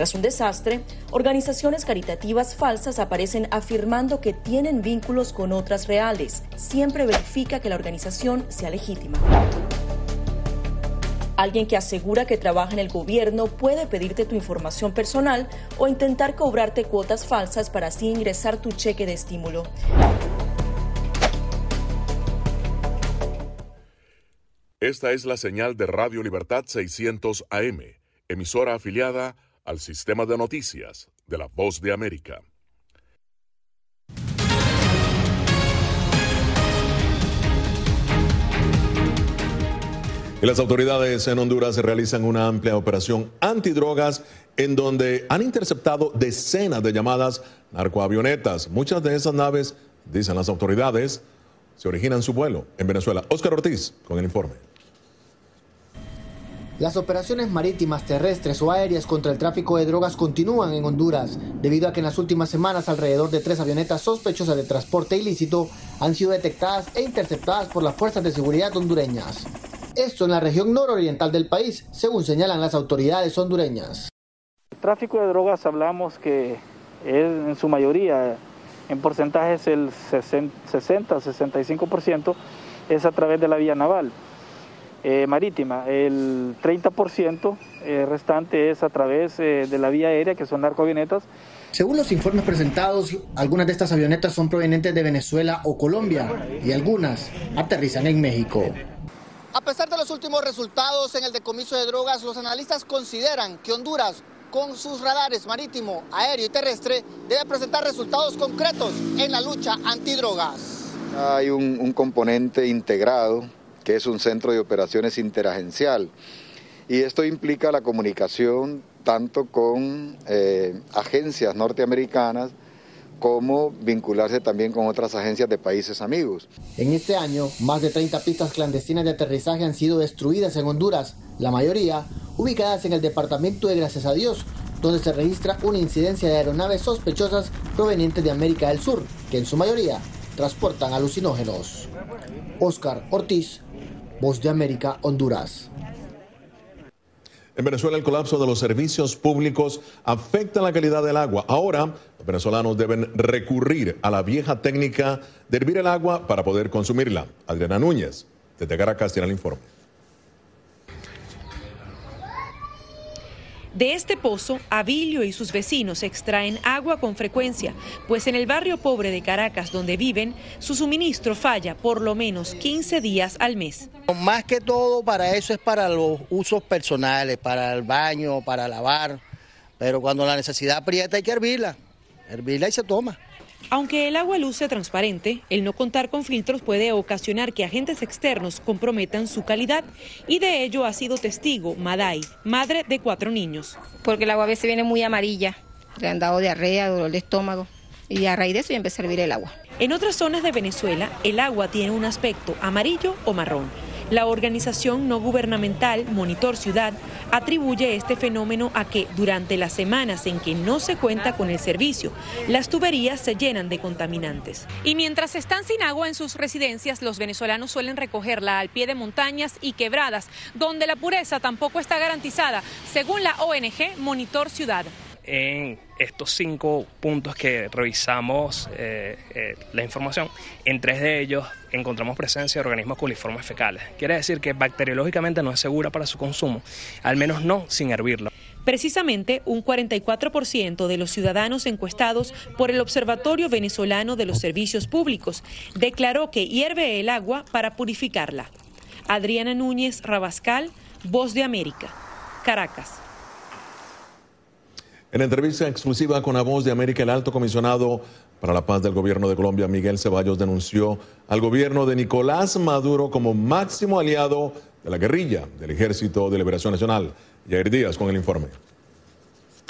Tras un desastre, organizaciones caritativas falsas aparecen afirmando que tienen vínculos con otras reales. Siempre verifica que la organización sea legítima. Alguien que asegura que trabaja en el gobierno puede pedirte tu información personal o intentar cobrarte cuotas falsas para así ingresar tu cheque de estímulo. Esta es la señal de Radio Libertad 600 AM, emisora afiliada al sistema de noticias de la Voz de América. Y las autoridades en Honduras realizan una amplia operación antidrogas en donde han interceptado decenas de llamadas narcoavionetas. Muchas de esas naves, dicen las autoridades, se originan su vuelo en Venezuela. Óscar Ortiz con el informe. Las operaciones marítimas, terrestres o aéreas contra el tráfico de drogas continúan en Honduras, debido a que en las últimas semanas alrededor de tres avionetas sospechosas de transporte ilícito han sido detectadas e interceptadas por las fuerzas de seguridad hondureñas. Esto en la región nororiental del país, según señalan las autoridades hondureñas. El tráfico de drogas hablamos que en su mayoría, en porcentajes el 60-65% es a través de la vía naval. Eh, marítima. El 30% eh, restante es a través eh, de la vía aérea, que son narcoavionetas. Según los informes presentados, algunas de estas avionetas son provenientes de Venezuela o Colombia y algunas aterrizan en México. A pesar de los últimos resultados en el decomiso de drogas, los analistas consideran que Honduras, con sus radares marítimo, aéreo y terrestre, debe presentar resultados concretos en la lucha antidrogas. Hay un, un componente integrado que es un centro de operaciones interagencial. Y esto implica la comunicación tanto con eh, agencias norteamericanas como vincularse también con otras agencias de países amigos. En este año, más de 30 pistas clandestinas de aterrizaje han sido destruidas en Honduras, la mayoría ubicadas en el departamento de Gracias a Dios, donde se registra una incidencia de aeronaves sospechosas provenientes de América del Sur, que en su mayoría transportan alucinógenos. Oscar Ortiz, Voz de América, Honduras. En Venezuela el colapso de los servicios públicos afecta la calidad del agua. Ahora los venezolanos deben recurrir a la vieja técnica de hervir el agua para poder consumirla. Adriana Núñez, desde Caracas, tiene el informe. De este pozo, Abilio y sus vecinos extraen agua con frecuencia, pues en el barrio pobre de Caracas donde viven, su suministro falla por lo menos 15 días al mes. Más que todo para eso es para los usos personales, para el baño, para lavar, pero cuando la necesidad aprieta hay que hervirla, hervirla y se toma. Aunque el agua luce transparente, el no contar con filtros puede ocasionar que agentes externos comprometan su calidad y de ello ha sido testigo Maday, madre de cuatro niños. Porque el agua a veces viene muy amarilla, le han dado diarrea, dolor de estómago y a raíz de eso ya empecé a hervir el agua. En otras zonas de Venezuela, el agua tiene un aspecto amarillo o marrón. La organización no gubernamental Monitor Ciudad atribuye este fenómeno a que durante las semanas en que no se cuenta con el servicio, las tuberías se llenan de contaminantes. Y mientras están sin agua en sus residencias, los venezolanos suelen recogerla al pie de montañas y quebradas, donde la pureza tampoco está garantizada, según la ONG Monitor Ciudad en estos cinco puntos que revisamos eh, eh, la información, en tres de ellos encontramos presencia de organismos coliformes fecales. Quiere decir que bacteriológicamente no es segura para su consumo, al menos no sin hervirla. Precisamente, un 44% de los ciudadanos encuestados por el Observatorio Venezolano de los Servicios Públicos declaró que hierve el agua para purificarla. Adriana Núñez Rabascal, Voz de América, Caracas. En entrevista exclusiva con la voz de América, el alto comisionado para la paz del gobierno de Colombia, Miguel Ceballos, denunció al gobierno de Nicolás Maduro como máximo aliado de la guerrilla del Ejército de Liberación Nacional. Jair Díaz con el informe.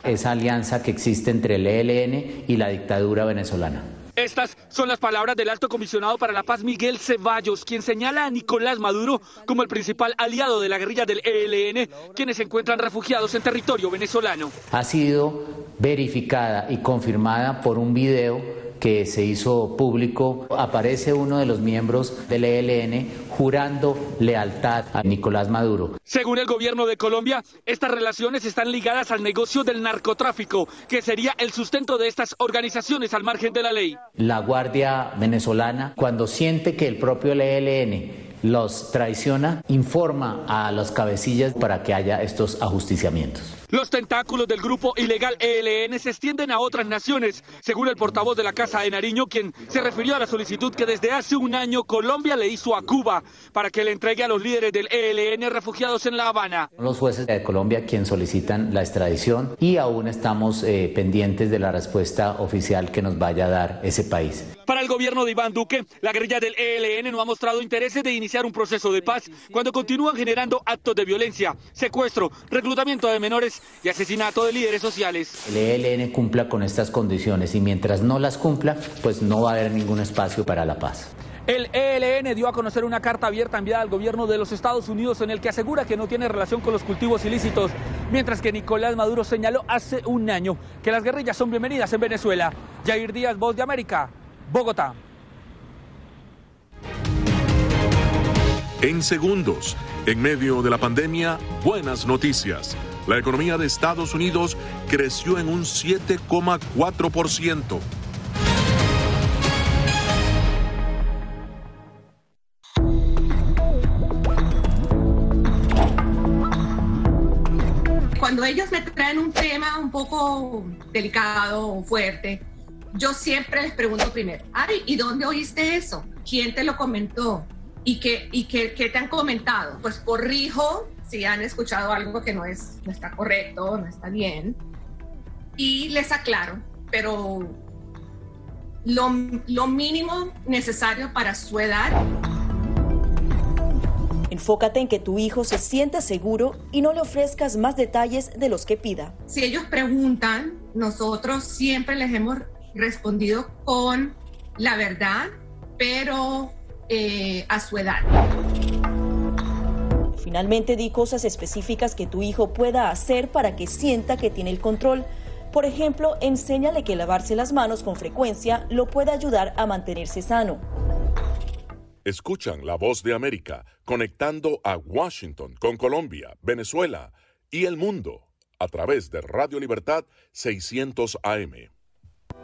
Esa alianza que existe entre el ELN y la dictadura venezolana. Estas son las palabras del alto comisionado para la paz Miguel Ceballos, quien señala a Nicolás Maduro como el principal aliado de la guerrilla del ELN, quienes se encuentran refugiados en territorio venezolano. Ha sido verificada y confirmada por un video que se hizo público, aparece uno de los miembros del ELN jurando lealtad a Nicolás Maduro. Según el gobierno de Colombia, estas relaciones están ligadas al negocio del narcotráfico, que sería el sustento de estas organizaciones al margen de la ley. La Guardia venezolana, cuando siente que el propio ELN los traiciona, informa a los cabecillas para que haya estos ajusticiamientos. Los tentáculos del grupo ilegal ELN se extienden a otras naciones, según el portavoz de la Casa de Nariño, quien se refirió a la solicitud que desde hace un año Colombia le hizo a Cuba para que le entregue a los líderes del ELN refugiados en La Habana. Los jueces de Colombia quien solicitan la extradición y aún estamos eh, pendientes de la respuesta oficial que nos vaya a dar ese país. Para el gobierno de Iván Duque, la guerrilla del ELN no ha mostrado intereses de iniciar un proceso de paz cuando continúan generando actos de violencia, secuestro, reclutamiento de menores y asesinato de líderes sociales. El ELN cumpla con estas condiciones y mientras no las cumpla, pues no va a haber ningún espacio para la paz. El ELN dio a conocer una carta abierta enviada al gobierno de los Estados Unidos en el que asegura que no tiene relación con los cultivos ilícitos, mientras que Nicolás Maduro señaló hace un año que las guerrillas son bienvenidas en Venezuela. Jair Díaz, Voz de América, Bogotá. En segundos, en medio de la pandemia, buenas noticias. La economía de Estados Unidos creció en un 7,4%. Cuando ellos me traen un tema un poco delicado fuerte, yo siempre les pregunto primero, ay, ¿y dónde oíste eso? ¿Quién te lo comentó? ¿Y qué, y qué te han comentado? Pues corrijo si han escuchado algo que no, es, no está correcto, no está bien, y les aclaro, pero lo, lo mínimo necesario para su edad. Enfócate en que tu hijo se sienta seguro y no le ofrezcas más detalles de los que pida. Si ellos preguntan, nosotros siempre les hemos respondido con la verdad, pero eh, a su edad. Finalmente, di cosas específicas que tu hijo pueda hacer para que sienta que tiene el control. Por ejemplo, enséñale que lavarse las manos con frecuencia lo puede ayudar a mantenerse sano. Escuchan la voz de América conectando a Washington con Colombia, Venezuela y el mundo a través de Radio Libertad 600 AM.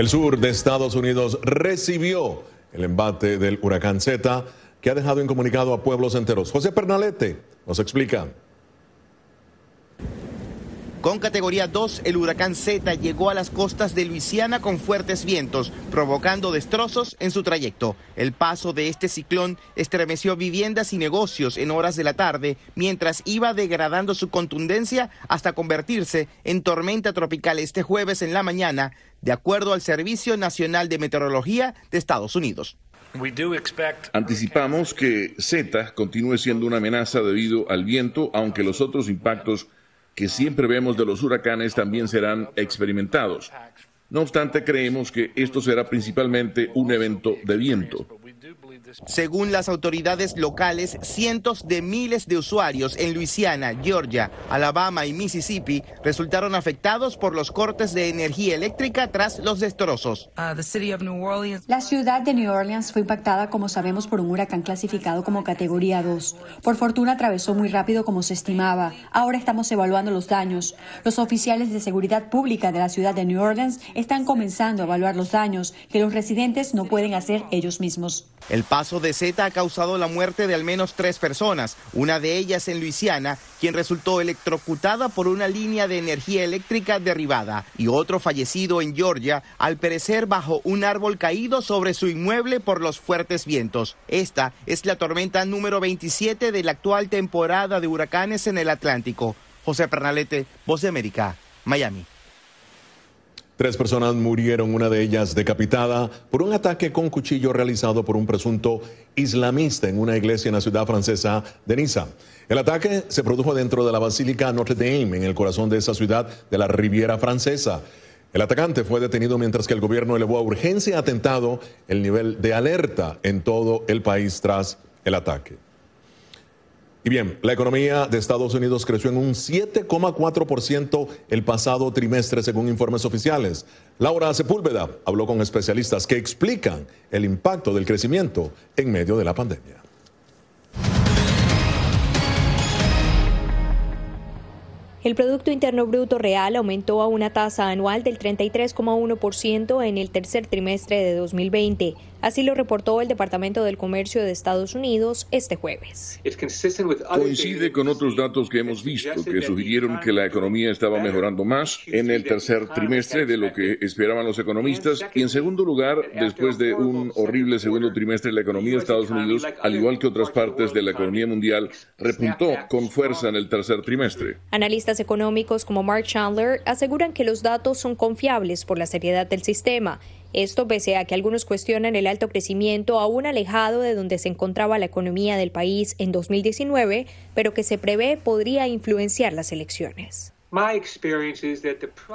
El sur de Estados Unidos recibió el embate del huracán Z que ha dejado incomunicado a pueblos enteros. José Pernalete nos explica. Con categoría 2, el huracán Z llegó a las costas de Luisiana con fuertes vientos, provocando destrozos en su trayecto. El paso de este ciclón estremeció viviendas y negocios en horas de la tarde, mientras iba degradando su contundencia hasta convertirse en tormenta tropical este jueves en la mañana, de acuerdo al Servicio Nacional de Meteorología de Estados Unidos. Anticipamos que Z continúe siendo una amenaza debido al viento, aunque los otros impactos que siempre vemos de los huracanes también serán experimentados. No obstante, creemos que esto será principalmente un evento de viento. Según las autoridades locales, cientos de miles de usuarios en Luisiana, Georgia, Alabama y Mississippi resultaron afectados por los cortes de energía eléctrica tras los destrozos. La ciudad de New Orleans fue impactada, como sabemos, por un huracán clasificado como categoría 2. Por fortuna atravesó muy rápido como se estimaba. Ahora estamos evaluando los daños. Los oficiales de seguridad pública de la ciudad de New Orleans están comenzando a evaluar los daños que los residentes no pueden hacer ellos mismos. El paso de Z ha causado la muerte de al menos tres personas, una de ellas en Luisiana, quien resultó electrocutada por una línea de energía eléctrica derribada, y otro fallecido en Georgia, al perecer bajo un árbol caído sobre su inmueble por los fuertes vientos. Esta es la tormenta número 27 de la actual temporada de huracanes en el Atlántico. José Pernalete, Voz de América, Miami. Tres personas murieron, una de ellas decapitada, por un ataque con cuchillo realizado por un presunto islamista en una iglesia en la ciudad francesa de Niza. El ataque se produjo dentro de la Basílica Notre Dame, en el corazón de esa ciudad de la Riviera Francesa. El atacante fue detenido mientras que el gobierno elevó a urgencia atentado el nivel de alerta en todo el país tras el ataque. Y bien, la economía de Estados Unidos creció en un 7,4% el pasado trimestre según informes oficiales. Laura Sepúlveda habló con especialistas que explican el impacto del crecimiento en medio de la pandemia. El Producto Interno Bruto Real aumentó a una tasa anual del 33,1% en el tercer trimestre de 2020. Así lo reportó el Departamento del Comercio de Estados Unidos este jueves. Coincide con otros datos que hemos visto que sugirieron que la economía estaba mejorando más en el tercer trimestre de lo que esperaban los economistas. Y en segundo lugar, después de un horrible segundo trimestre, la economía de Estados Unidos, al igual que otras partes de la economía mundial, repuntó con fuerza en el tercer trimestre. Analistas económicos como Mark Chandler aseguran que los datos son confiables por la seriedad del sistema esto pese a que algunos cuestionan el alto crecimiento aún alejado de donde se encontraba la economía del país en 2019, pero que se prevé podría influenciar las elecciones.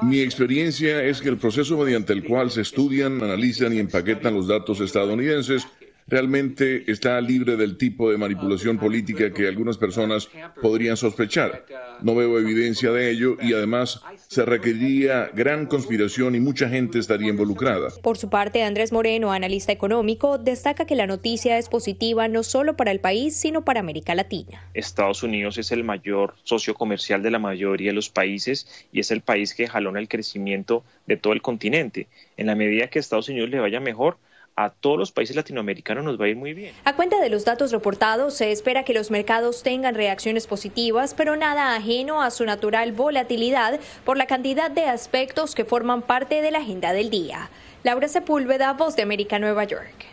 Mi experiencia es que el proceso mediante el cual se estudian, analizan y empaquetan los datos estadounidenses realmente está libre del tipo de manipulación política que algunas personas podrían sospechar. No veo evidencia de ello y además se requeriría gran conspiración y mucha gente estaría involucrada. Por su parte, Andrés Moreno, analista económico, destaca que la noticia es positiva no solo para el país, sino para América Latina. Estados Unidos es el mayor socio comercial de la mayoría de los países y es el país que jalona el crecimiento de todo el continente. En la medida que a Estados Unidos le vaya mejor, a todos los países latinoamericanos nos va a ir muy bien. A cuenta de los datos reportados, se espera que los mercados tengan reacciones positivas, pero nada ajeno a su natural volatilidad por la cantidad de aspectos que forman parte de la agenda del día. Laura Sepúlveda, Voz de América, Nueva York.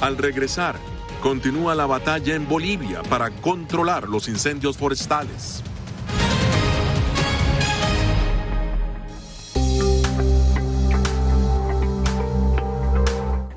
Al regresar, continúa la batalla en Bolivia para controlar los incendios forestales.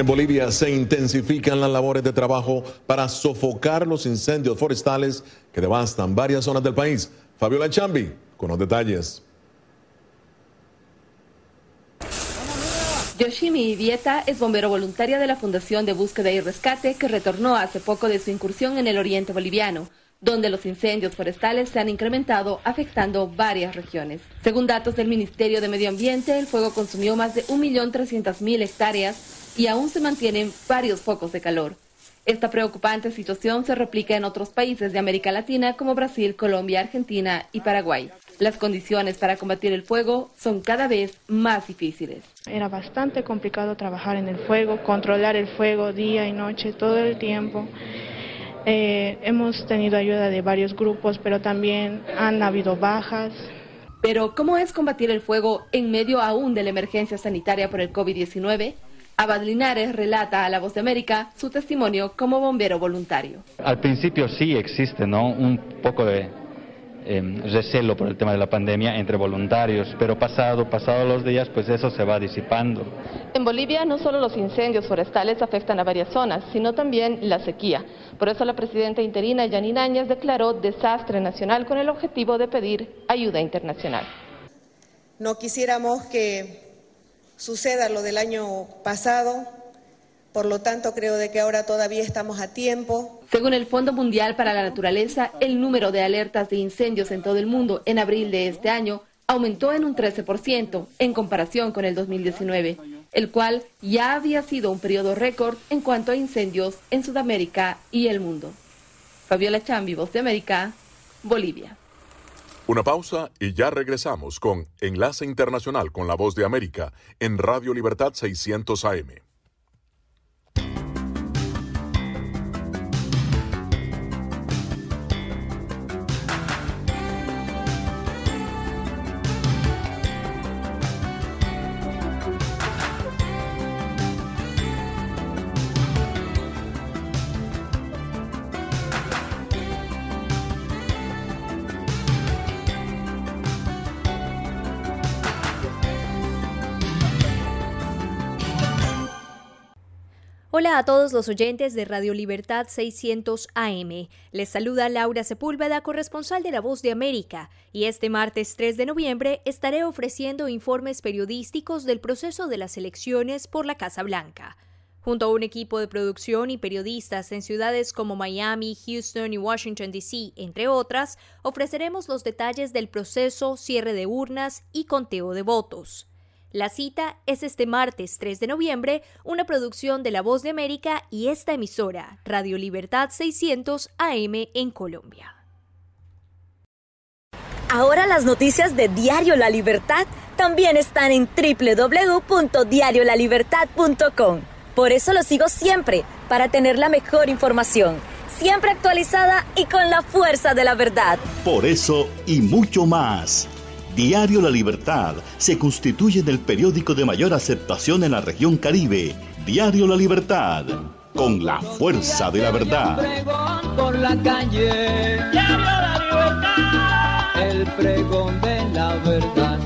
En Bolivia se intensifican las labores de trabajo para sofocar los incendios forestales que devastan varias zonas del país. Fabiola Chambi con los detalles. Yoshimi Ivieta es bombero voluntaria de la Fundación de Búsqueda y Rescate que retornó hace poco de su incursión en el oriente boliviano donde los incendios forestales se han incrementado, afectando varias regiones. Según datos del Ministerio de Medio Ambiente, el fuego consumió más de 1.300.000 hectáreas y aún se mantienen varios focos de calor. Esta preocupante situación se replica en otros países de América Latina como Brasil, Colombia, Argentina y Paraguay. Las condiciones para combatir el fuego son cada vez más difíciles. Era bastante complicado trabajar en el fuego, controlar el fuego día y noche todo el tiempo. Eh, hemos tenido ayuda de varios grupos, pero también han habido bajas. Pero, ¿cómo es combatir el fuego en medio aún de la emergencia sanitaria por el COVID-19? Abad Linares relata a La Voz de América su testimonio como bombero voluntario. Al principio sí existe ¿no? un poco de eh, recelo por el tema de la pandemia entre voluntarios, pero pasado, pasado los días, pues eso se va disipando. En Bolivia no solo los incendios forestales afectan a varias zonas, sino también la sequía. Por eso la presidenta interina Yanina Áñez declaró desastre nacional con el objetivo de pedir ayuda internacional. No quisiéramos que suceda lo del año pasado, por lo tanto, creo de que ahora todavía estamos a tiempo. Según el Fondo Mundial para la Naturaleza, el número de alertas de incendios en todo el mundo en abril de este año aumentó en un 13% en comparación con el 2019, el cual ya había sido un periodo récord en cuanto a incendios en Sudamérica y el mundo. Fabiola Chambi, Voz de América, Bolivia. Una pausa y ya regresamos con Enlace Internacional con la Voz de América en Radio Libertad 600 AM. Hola a todos los oyentes de Radio Libertad 600 AM. Les saluda Laura Sepúlveda, corresponsal de La Voz de América, y este martes 3 de noviembre estaré ofreciendo informes periodísticos del proceso de las elecciones por la Casa Blanca. Junto a un equipo de producción y periodistas en ciudades como Miami, Houston y Washington, D.C., entre otras, ofreceremos los detalles del proceso, cierre de urnas y conteo de votos. La cita es este martes 3 de noviembre, una producción de La Voz de América y esta emisora, Radio Libertad 600 AM en Colombia. Ahora las noticias de Diario La Libertad también están en www.diariolalibertad.com. Por eso lo sigo siempre, para tener la mejor información, siempre actualizada y con la fuerza de la verdad. Por eso y mucho más. Diario La Libertad se constituye en el periódico de mayor aceptación en la región Caribe. Diario La Libertad, con la fuerza de la verdad. Por la calle. Diario La Libertad. El pregón de la verdad.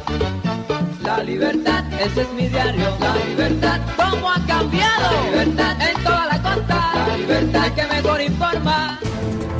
La libertad, ese es mi diario. La libertad, ¿cómo ha cambiado? La libertad en toda la costa. La libertad que mejor informa.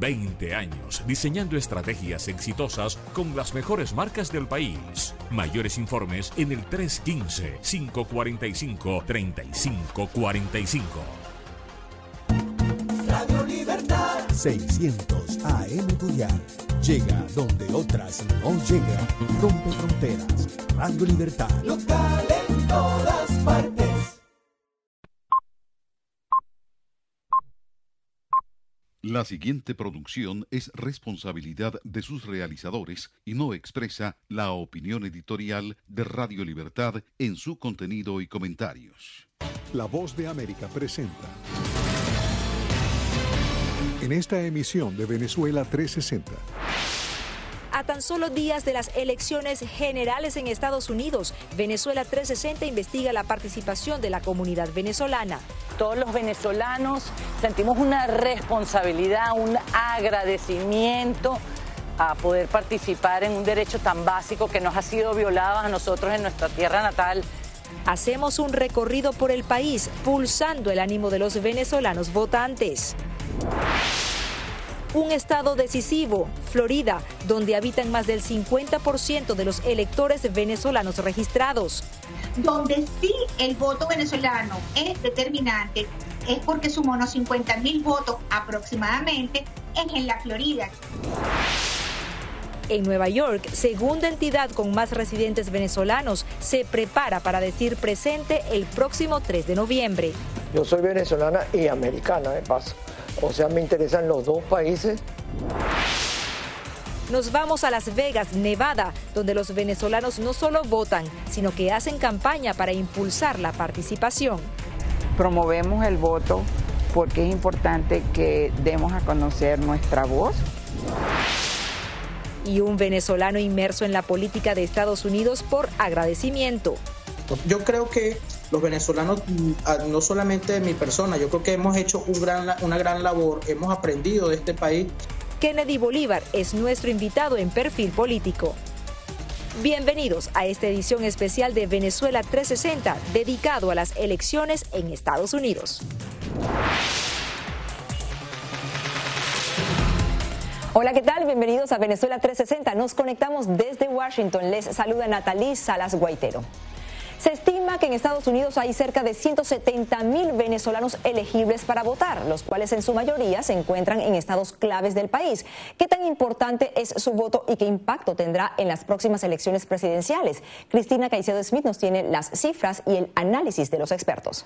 20 años diseñando estrategias exitosas con las mejores marcas del país. Mayores informes en el 315-545-3545. Radio Libertad 600 AM Tuyal. Llega donde otras no llegan. Rompe fronteras. Radio Libertad. Local en todas partes. La siguiente producción es responsabilidad de sus realizadores y no expresa la opinión editorial de Radio Libertad en su contenido y comentarios. La voz de América presenta. En esta emisión de Venezuela 360. A tan solo días de las elecciones generales en Estados Unidos, Venezuela 360 investiga la participación de la comunidad venezolana. Todos los venezolanos sentimos una responsabilidad, un agradecimiento a poder participar en un derecho tan básico que nos ha sido violado a nosotros en nuestra tierra natal. Hacemos un recorrido por el país, pulsando el ánimo de los venezolanos votantes un estado decisivo, Florida, donde habitan más del 50% de los electores venezolanos registrados. Donde sí el voto venezolano es determinante es porque sumó unos 50 mil votos aproximadamente es en la Florida. En Nueva York, segunda entidad con más residentes venezolanos, se prepara para decir presente el próximo 3 de noviembre. Yo soy venezolana y americana, de paso. O sea, me interesan los dos países. Nos vamos a Las Vegas, Nevada, donde los venezolanos no solo votan, sino que hacen campaña para impulsar la participación. Promovemos el voto porque es importante que demos a conocer nuestra voz y un venezolano inmerso en la política de Estados Unidos por agradecimiento. Yo creo que los venezolanos, mm, no solamente de mi persona, yo creo que hemos hecho un gran, una gran labor, hemos aprendido de este país. Kennedy Bolívar es nuestro invitado en Perfil Político. Bienvenidos a esta edición especial de Venezuela 360 dedicado a las elecciones en Estados Unidos. Hola, ¿qué tal? Bienvenidos a Venezuela 360. Nos conectamos desde Washington. Les saluda Natalí Salas Guaitero. Se estima que en Estados Unidos hay cerca de 170 mil venezolanos elegibles para votar, los cuales en su mayoría se encuentran en estados claves del país. ¿Qué tan importante es su voto y qué impacto tendrá en las próximas elecciones presidenciales? Cristina Caicedo Smith nos tiene las cifras y el análisis de los expertos.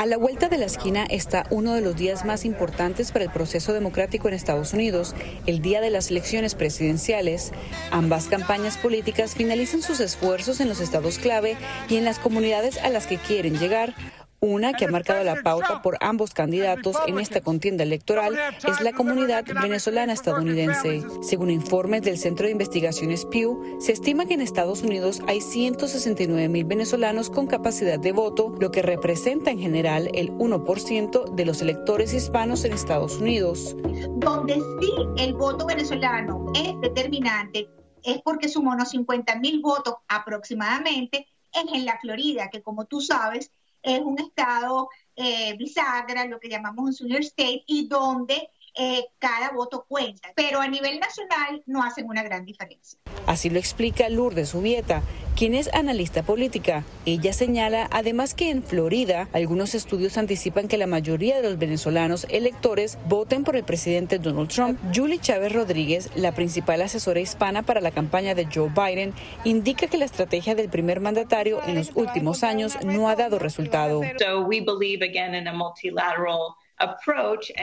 A la vuelta de la esquina está uno de los días más importantes para el proceso democrático en Estados Unidos, el día de las elecciones presidenciales. Ambas campañas políticas finalizan sus esfuerzos en los estados clave y en las comunidades a las que quieren llegar, una que ha marcado la pauta por ambos candidatos en esta contienda electoral es la comunidad venezolana estadounidense. Según informes del Centro de Investigaciones Pew, se estima que en Estados Unidos hay 169 mil venezolanos con capacidad de voto, lo que representa en general el 1% de los electores hispanos en Estados Unidos. Donde sí el voto venezolano es determinante es porque sumó unos 50 mil votos aproximadamente, es en la Florida, que como tú sabes, es un estado eh, bisagra, lo que llamamos un senior state, y donde eh, cada voto cuenta, pero a nivel nacional no hacen una gran diferencia. Así lo explica Lourdes Ubieta, quien es analista política. Ella señala además que en Florida algunos estudios anticipan que la mayoría de los venezolanos electores voten por el presidente Donald Trump. Julie Chávez Rodríguez, la principal asesora hispana para la campaña de Joe Biden, indica que la estrategia del primer mandatario en los últimos años no ha dado resultado.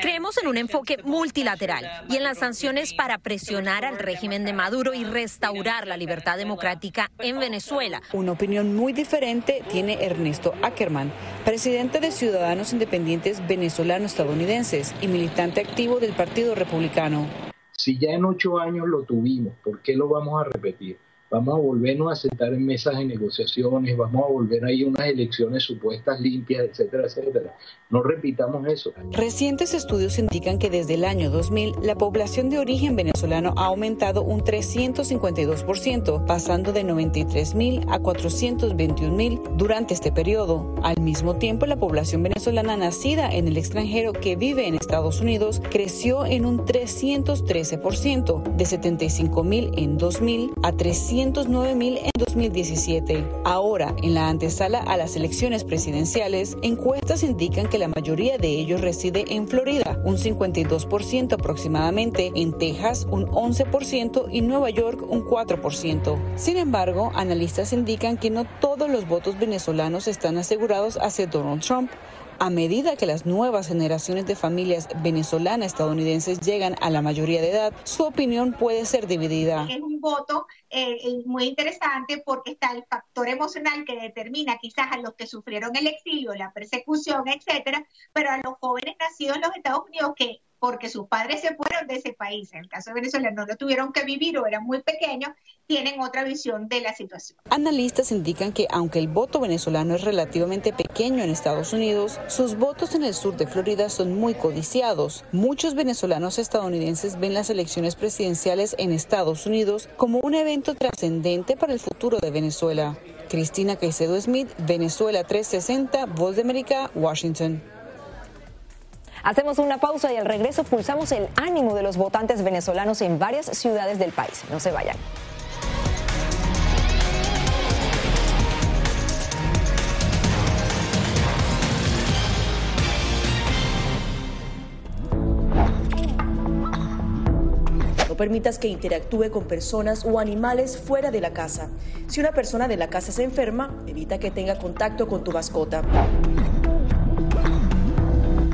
Creemos en un enfoque multilateral y en las sanciones para presionar al régimen de Maduro y restaurar la libertad democrática en Venezuela. Una opinión muy diferente tiene Ernesto Ackerman, presidente de Ciudadanos Independientes Venezolano-Estadounidenses y militante activo del Partido Republicano. Si ya en ocho años lo tuvimos, ¿por qué lo vamos a repetir? vamos a volvernos a sentar en mesas de negociaciones, vamos a volver ahí a unas elecciones supuestas limpias, etcétera, etcétera. No repitamos eso. Recientes estudios indican que desde el año 2000 la población de origen venezolano ha aumentado un 352%, pasando de 93 mil a 421 mil durante este periodo. Al mismo tiempo, la población venezolana nacida en el extranjero que vive en Estados Unidos creció en un 313%, de 75 mil en 2000 a 300 mil en 2017. Ahora, en la antesala a las elecciones presidenciales, encuestas indican que la mayoría de ellos reside en Florida, un 52% aproximadamente, en Texas un 11% y Nueva York un 4%. Sin embargo, analistas indican que no todos los votos venezolanos están asegurados hacia Donald Trump. A medida que las nuevas generaciones de familias venezolanas estadounidenses llegan a la mayoría de edad, su opinión puede ser dividida. Es un voto eh, muy interesante porque está el factor emocional que determina quizás a los que sufrieron el exilio, la persecución, etcétera, pero a los jóvenes nacidos en los Estados Unidos que porque sus padres se fueron de ese país, en el caso de Venezuela no lo tuvieron que vivir o eran muy pequeños, tienen otra visión de la situación. Analistas indican que aunque el voto venezolano es relativamente pequeño en Estados Unidos, sus votos en el sur de Florida son muy codiciados. Muchos venezolanos estadounidenses ven las elecciones presidenciales en Estados Unidos como un evento trascendente para el futuro de Venezuela. Cristina Caicedo Smith, Venezuela 360, Voz de América, Washington. Hacemos una pausa y al regreso pulsamos el ánimo de los votantes venezolanos en varias ciudades del país. No se vayan. No permitas que interactúe con personas o animales fuera de la casa. Si una persona de la casa se enferma, evita que tenga contacto con tu mascota.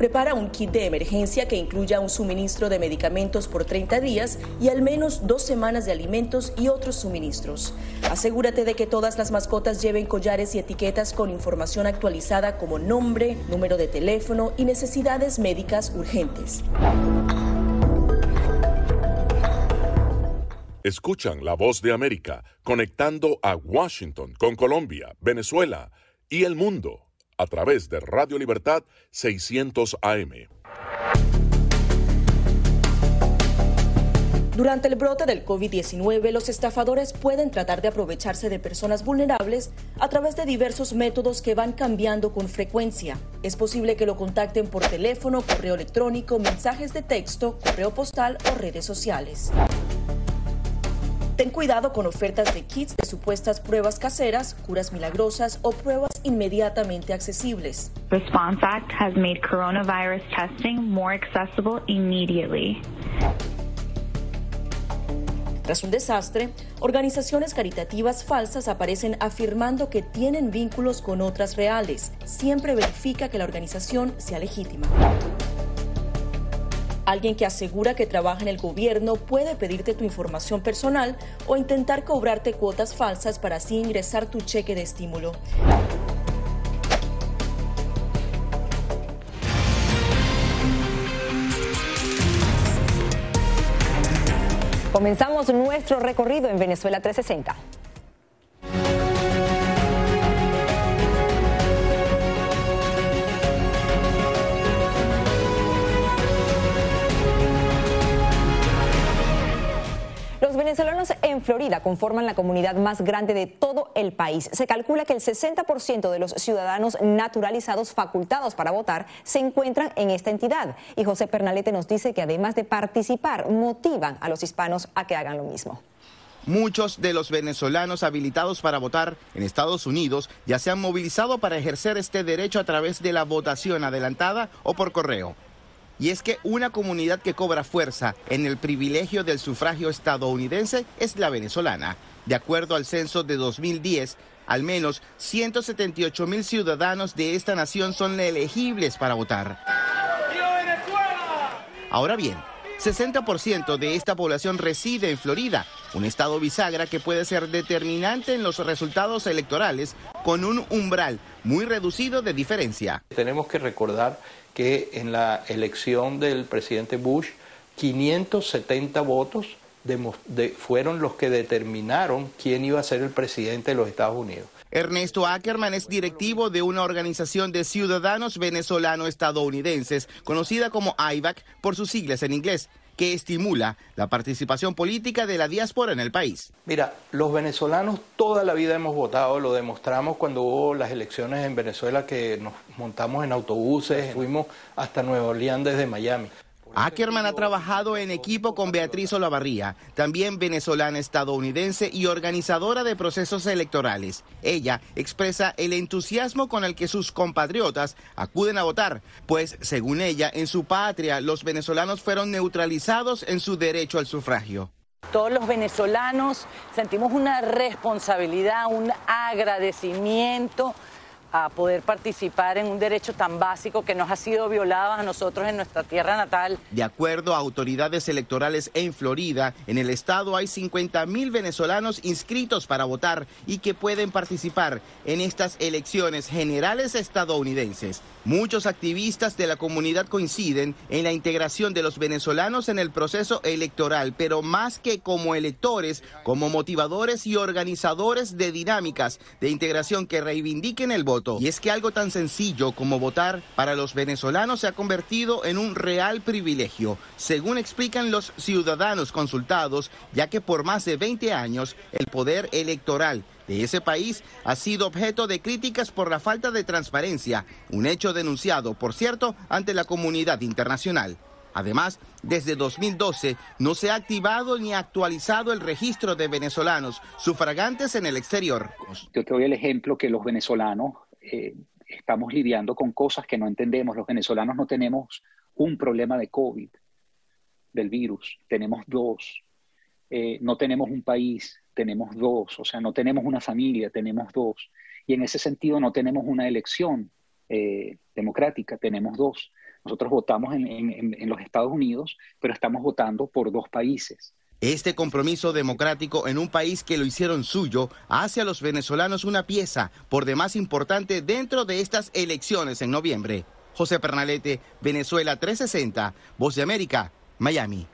Prepara un kit de emergencia que incluya un suministro de medicamentos por 30 días y al menos dos semanas de alimentos y otros suministros. Asegúrate de que todas las mascotas lleven collares y etiquetas con información actualizada como nombre, número de teléfono y necesidades médicas urgentes. Escuchan la voz de América conectando a Washington con Colombia, Venezuela y el mundo a través de Radio Libertad 600 AM. Durante el brote del COVID-19, los estafadores pueden tratar de aprovecharse de personas vulnerables a través de diversos métodos que van cambiando con frecuencia. Es posible que lo contacten por teléfono, correo electrónico, mensajes de texto, correo postal o redes sociales. Ten cuidado con ofertas de kits de supuestas pruebas caseras, curas milagrosas o pruebas inmediatamente accesibles. Response Act has made coronavirus testing more accessible immediately. Tras un desastre, organizaciones caritativas falsas aparecen afirmando que tienen vínculos con otras reales. Siempre verifica que la organización sea legítima. Alguien que asegura que trabaja en el gobierno puede pedirte tu información personal o intentar cobrarte cuotas falsas para así ingresar tu cheque de estímulo. Comenzamos nuestro recorrido en Venezuela 360. Venezolanos en Florida conforman la comunidad más grande de todo el país. Se calcula que el 60% de los ciudadanos naturalizados facultados para votar se encuentran en esta entidad. Y José Pernalete nos dice que además de participar, motivan a los hispanos a que hagan lo mismo. Muchos de los venezolanos habilitados para votar en Estados Unidos ya se han movilizado para ejercer este derecho a través de la votación adelantada o por correo. Y es que una comunidad que cobra fuerza en el privilegio del sufragio estadounidense es la venezolana. De acuerdo al censo de 2010, al menos 178 mil ciudadanos de esta nación son elegibles para votar. Ahora bien, 60% de esta población reside en Florida, un estado bisagra que puede ser determinante en los resultados electorales con un umbral muy reducido de diferencia. Tenemos que recordar que en la elección del presidente Bush, 570 votos fueron los que determinaron quién iba a ser el presidente de los Estados Unidos. Ernesto Ackerman es directivo de una organización de ciudadanos venezolano-estadounidenses, conocida como IVAC por sus siglas en inglés, que estimula la participación política de la diáspora en el país. Mira, los venezolanos toda la vida hemos votado, lo demostramos cuando hubo las elecciones en Venezuela que nos montamos en autobuses, fuimos hasta Nueva Orleans desde Miami. Ackerman ha trabajado en equipo con Beatriz Olavarría, también venezolana estadounidense y organizadora de procesos electorales. Ella expresa el entusiasmo con el que sus compatriotas acuden a votar, pues según ella, en su patria los venezolanos fueron neutralizados en su derecho al sufragio. Todos los venezolanos sentimos una responsabilidad, un agradecimiento a poder participar en un derecho tan básico que nos ha sido violado a nosotros en nuestra tierra natal. De acuerdo a autoridades electorales en Florida, en el estado hay 50 mil venezolanos inscritos para votar y que pueden participar en estas elecciones generales estadounidenses. Muchos activistas de la comunidad coinciden en la integración de los venezolanos en el proceso electoral, pero más que como electores, como motivadores y organizadores de dinámicas de integración que reivindiquen el voto Y es que algo tan sencillo como votar para los venezolanos se ha convertido en un real privilegio, según explican los ciudadanos consultados, ya que por más de 20 años el poder electoral de ese país ha sido objeto de críticas por la falta de transparencia, un hecho denunciado, por cierto, ante la comunidad internacional. Además, desde 2012 no se ha activado ni actualizado el registro de venezolanos sufragantes en el exterior. Yo te doy el ejemplo que los venezolanos eh, estamos lidiando con cosas que no entendemos. Los venezolanos no tenemos un problema de COVID, del virus, tenemos dos. Eh, no tenemos un país, tenemos dos. O sea, no tenemos una familia, tenemos dos. Y en ese sentido no tenemos una elección eh, democrática, tenemos dos. Nosotros votamos en, los Estados Unidos, pero estamos votando por dos países. Este compromiso democrático en un país que lo hicieron suyo hace a los venezolanos una pieza por demás importante dentro de estas elecciones en noviembre. José Pernalete, Venezuela 360, Voz de América, Miami.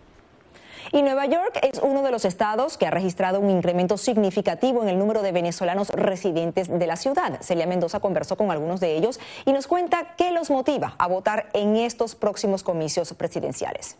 Y Nueva York es uno de los estados que ha registrado un incremento significativo en el número de venezolanos residentes de la ciudad. Celia Mendoza conversó con algunos de ellos y nos cuenta qué los motiva a votar en estos próximos comicios presidenciales.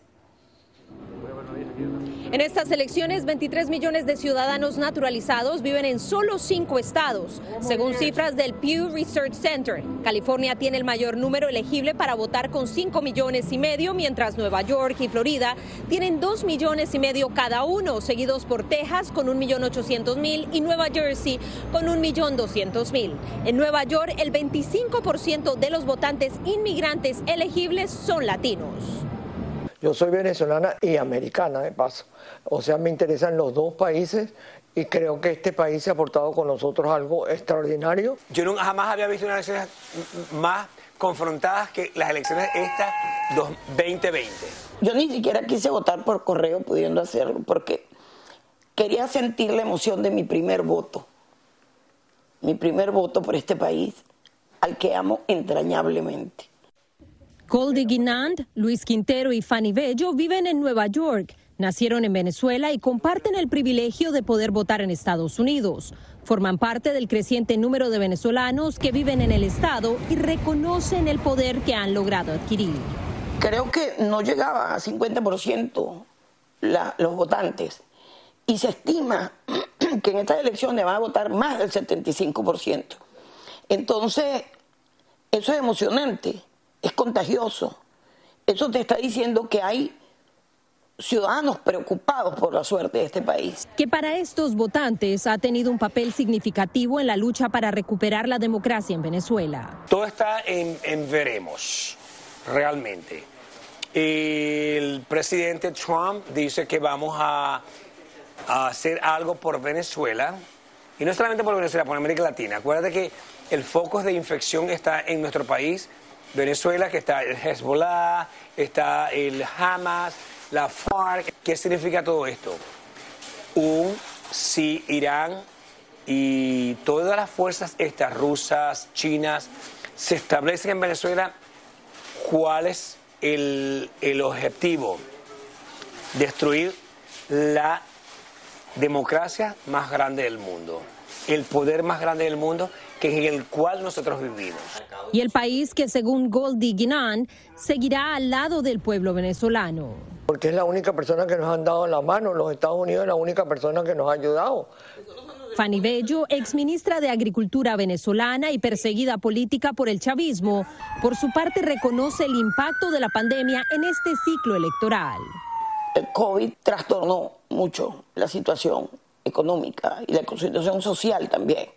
En estas elecciones, 23 millones de ciudadanos naturalizados viven en solo cinco estados, según cifras del Pew Research Center. California tiene el mayor número elegible para votar con 5 millones y medio, mientras Nueva York y Florida tienen 2 millones y medio cada uno, seguidos por Texas con 1.800.000 y Nueva Jersey con 1.200.000. En Nueva York, el 25% de los votantes inmigrantes elegibles son latinos. Yo soy venezolana y americana, de paso. O sea, me interesan los dos países y creo que este país se ha aportado con nosotros algo extraordinario. Yo nunca jamás había visto unas elecciones más confrontadas que las elecciones estas 2020. Yo ni siquiera quise votar por correo pudiendo hacerlo porque quería sentir la emoción de mi primer voto. Mi primer voto por este país al que amo entrañablemente. Goldie Guinand, Luis Quintero y Fanny Bello viven en Nueva York. Nacieron en Venezuela y comparten el privilegio de poder votar en Estados Unidos. Forman parte del creciente número de venezolanos que viven en el estado y reconocen el poder que han logrado adquirir. Creo que no llegaba a 50% los votantes y se estima [clears throat] que en estas elecciones van a votar más del 75%. Entonces, eso es emocionante es contagioso. Eso te está diciendo que hay ciudadanos preocupados por la suerte de este país. Que para estos votantes ha tenido un papel significativo en la lucha para recuperar la democracia en Venezuela. Todo está en, veremos, realmente. El presidente Trump dice que vamos a, a hacer algo por Venezuela. Y no solamente por Venezuela, por América Latina. Acuérdate que el foco de infección está en nuestro país Venezuela, que está el Hezbollah, está el Hamas, la FARC. ¿Qué significa todo esto? Un, si Irán y todas las fuerzas estas, rusas, chinas, se establecen en Venezuela, ¿cuál es el, el objetivo? Destruir la democracia más grande del mundo, el poder más grande del mundo que en el cual nosotros vivimos. Y el país que según Goldie Guinan seguirá al lado del pueblo venezolano. Porque es la única persona que nos han dado la mano, los Estados Unidos es la única persona que nos ha ayudado. Fanny Bello, exministra de Agricultura venezolana y perseguida política por el chavismo, por su parte reconoce el impacto de la pandemia en este ciclo electoral. El COVID trastornó mucho la situación económica y la situación social también.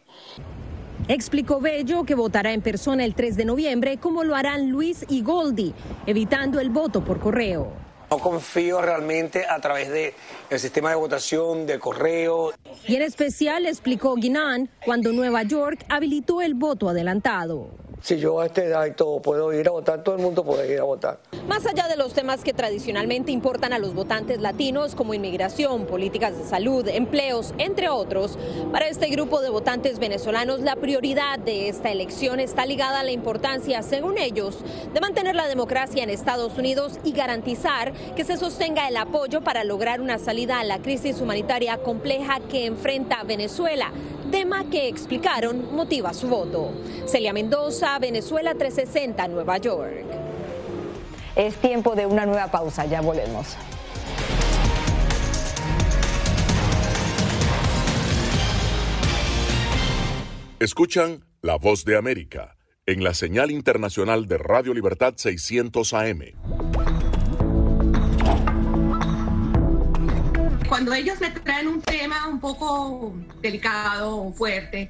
Explicó Bello que votará en persona el 3 de noviembre, como lo harán Luis y Goldi, evitando el voto por correo. No confío realmente a través del sistema de votación de correo. Y en especial explicó Guinan cuando Nueva York habilitó el voto adelantado si yo a esta edad y todo puedo ir a votar, todo el mundo puede ir a votar. Más allá de los temas que tradicionalmente importan a los votantes latinos, como inmigración, políticas de salud, empleos, entre otros, para este grupo de votantes venezolanos la prioridad de esta elección está ligada a la importancia, según ellos, de mantener la democracia en Estados Unidos y garantizar que se sostenga el apoyo para lograr una salida a la crisis humanitaria compleja que enfrenta Venezuela tema que explicaron motiva su voto. Celia Mendoza, Venezuela 360, Nueva York. Es tiempo de una nueva pausa, ya volvemos. Escuchan La Voz de América en la señal internacional de Radio Libertad 600 AM. Cuando ellos me traen un tema un poco delicado o fuerte,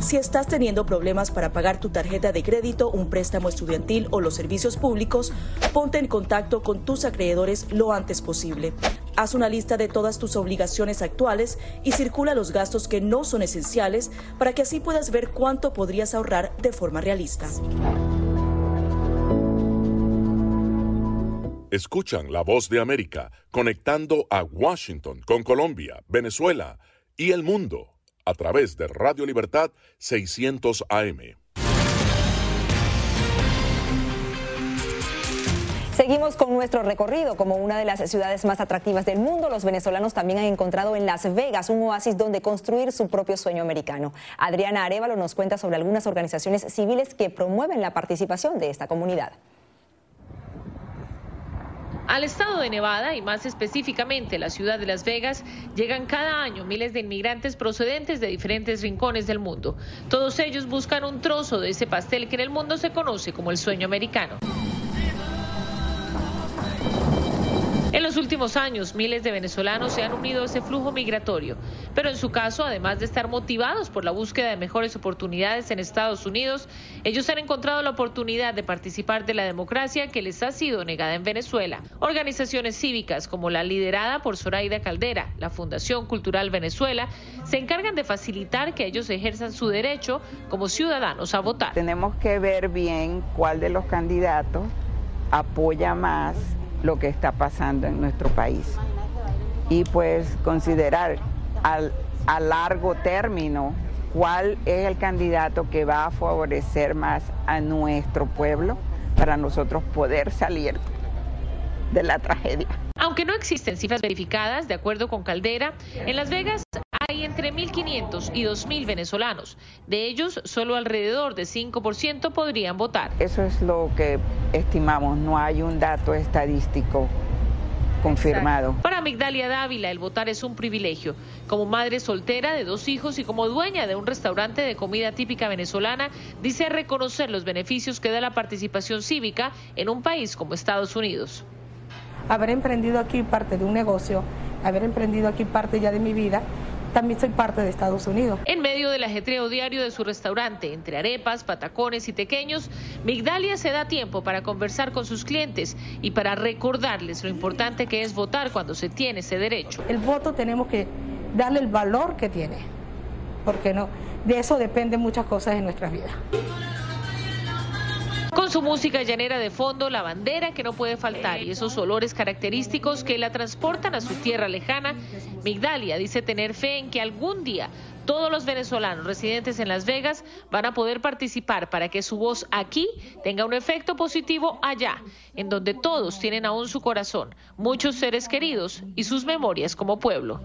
Si estás teniendo problemas para pagar tu tarjeta de crédito, un préstamo estudiantil o los servicios públicos, ponte en contacto con tus acreedores lo antes posible. Haz una lista de todas tus obligaciones actuales y circula los gastos que no son esenciales para que así puedas ver cuánto podrías ahorrar de forma realista. Escuchan la voz de América conectando a Washington con Colombia, Venezuela y el mundo a través de Radio Libertad 600 AM. Seguimos con nuestro recorrido. Como una de las ciudades más atractivas del mundo, los venezolanos también han encontrado en Las Vegas un oasis donde construir su propio sueño americano. Adriana Arevalo nos cuenta sobre algunas organizaciones civiles que promueven la participación de esta comunidad. Al estado de Nevada y más específicamente la ciudad de Las Vegas llegan cada año miles de inmigrantes procedentes de diferentes rincones del mundo. Todos ellos buscan un trozo de ese pastel que en el mundo se conoce como el sueño americano. En los últimos años, miles de venezolanos se han unido a ese flujo migratorio, pero en su caso, además de estar motivados por la búsqueda de mejores oportunidades en Estados Unidos, ellos han encontrado la oportunidad de participar de la democracia que les ha sido negada en Venezuela. Organizaciones cívicas como la liderada por Zoraida Caldera, la Fundación Cultural Venezuela, se encargan de facilitar que ellos ejerzan su derecho como ciudadanos a votar. Tenemos que ver bien cuál de los candidatos apoya más lo que está pasando en nuestro país. Y pues considerar al, a largo término cuál es el candidato que va a favorecer más a nuestro pueblo para nosotros poder salir de la tragedia. Aunque no existen cifras verificadas, de acuerdo con Caldera, en Las Vegas hay entre 1.500 y 2.000 venezolanos. De ellos, solo alrededor de 5% podrían votar. Eso es lo que estimamos, no hay un dato estadístico confirmado. Para Migdalia Dávila, el votar es un privilegio. Como madre soltera de dos hijos y como dueña de un restaurante de comida típica venezolana, dice reconocer los beneficios que da la participación cívica en un país como Estados Unidos. Haber emprendido aquí parte de un negocio, haber emprendido aquí parte ya de mi vida, también soy parte de Estados Unidos. En medio del ajetreo diario de su restaurante, entre arepas, patacones y tequeños, Migdalia se da tiempo para conversar con sus clientes y para recordarles lo importante que es votar cuando se tiene ese derecho. El voto tenemos que darle el valor que tiene, porque no, de eso dependen muchas cosas en nuestras vidas. Con su música llanera de fondo, la bandera que no puede faltar y esos olores característicos que la transportan a su tierra lejana, Migdalia dice tener fe en que algún día todos los venezolanos residentes en Las Vegas van a poder participar para que su voz aquí tenga un efecto positivo allá, en donde todos tienen aún su corazón, muchos seres queridos y sus memorias como pueblo.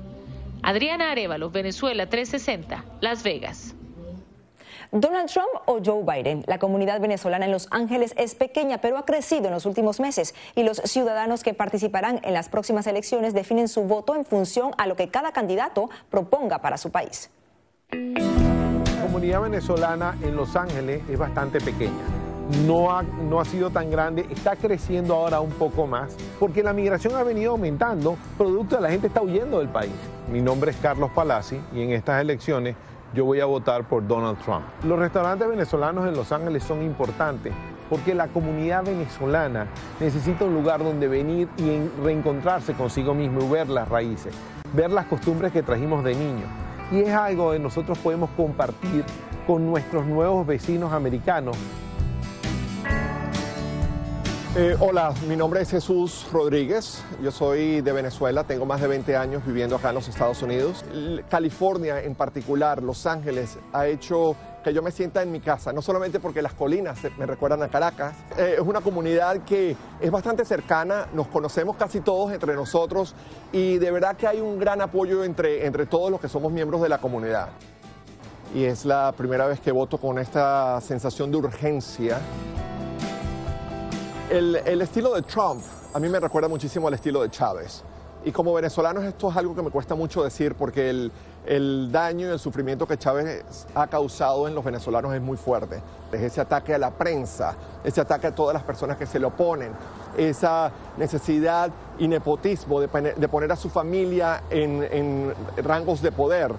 Adriana Arevalo, Venezuela 360, Las Vegas. Donald Trump o Joe Biden. La comunidad venezolana en Los Ángeles es pequeña, pero ha crecido en los últimos meses y los ciudadanos que participarán en las próximas elecciones definen su voto en función a lo que cada candidato proponga para su país. La comunidad venezolana en Los Ángeles es bastante pequeña. No ha, no ha sido tan grande, está creciendo ahora un poco más, porque la migración ha venido aumentando, producto de la gente está huyendo del país. Mi nombre es Carlos Palazzi y en estas elecciones yo voy a votar por Donald Trump. Los restaurantes venezolanos en Los Ángeles son importantes porque la comunidad venezolana necesita un lugar donde venir y reencontrarse consigo mismo y ver las raíces, ver las costumbres que trajimos de niños y es algo que nosotros podemos compartir con nuestros nuevos vecinos americanos. Eh, hola, mi nombre es Jesús Rodríguez, yo soy de Venezuela, tengo más de 20 años viviendo acá en los Estados Unidos. California en particular, Los Ángeles, ha hecho que yo me sienta en mi casa, no solamente porque las colinas me recuerdan a Caracas, eh, es una comunidad que es bastante cercana, nos conocemos casi todos entre nosotros y de verdad que hay un gran apoyo entre, entre todos los que somos miembros de la comunidad. Y es la primera vez que voto con esta sensación de urgencia. El, estilo de Trump a mí me recuerda muchísimo al estilo de Chávez. Y como venezolanos esto es algo que me cuesta mucho decir porque el, el daño y el sufrimiento que Chávez ha causado en los venezolanos es muy fuerte. Es ese ataque a la prensa, ese ataque a todas las personas que se le oponen, esa necesidad y nepotismo de, poner a su familia en, en rangos de poder.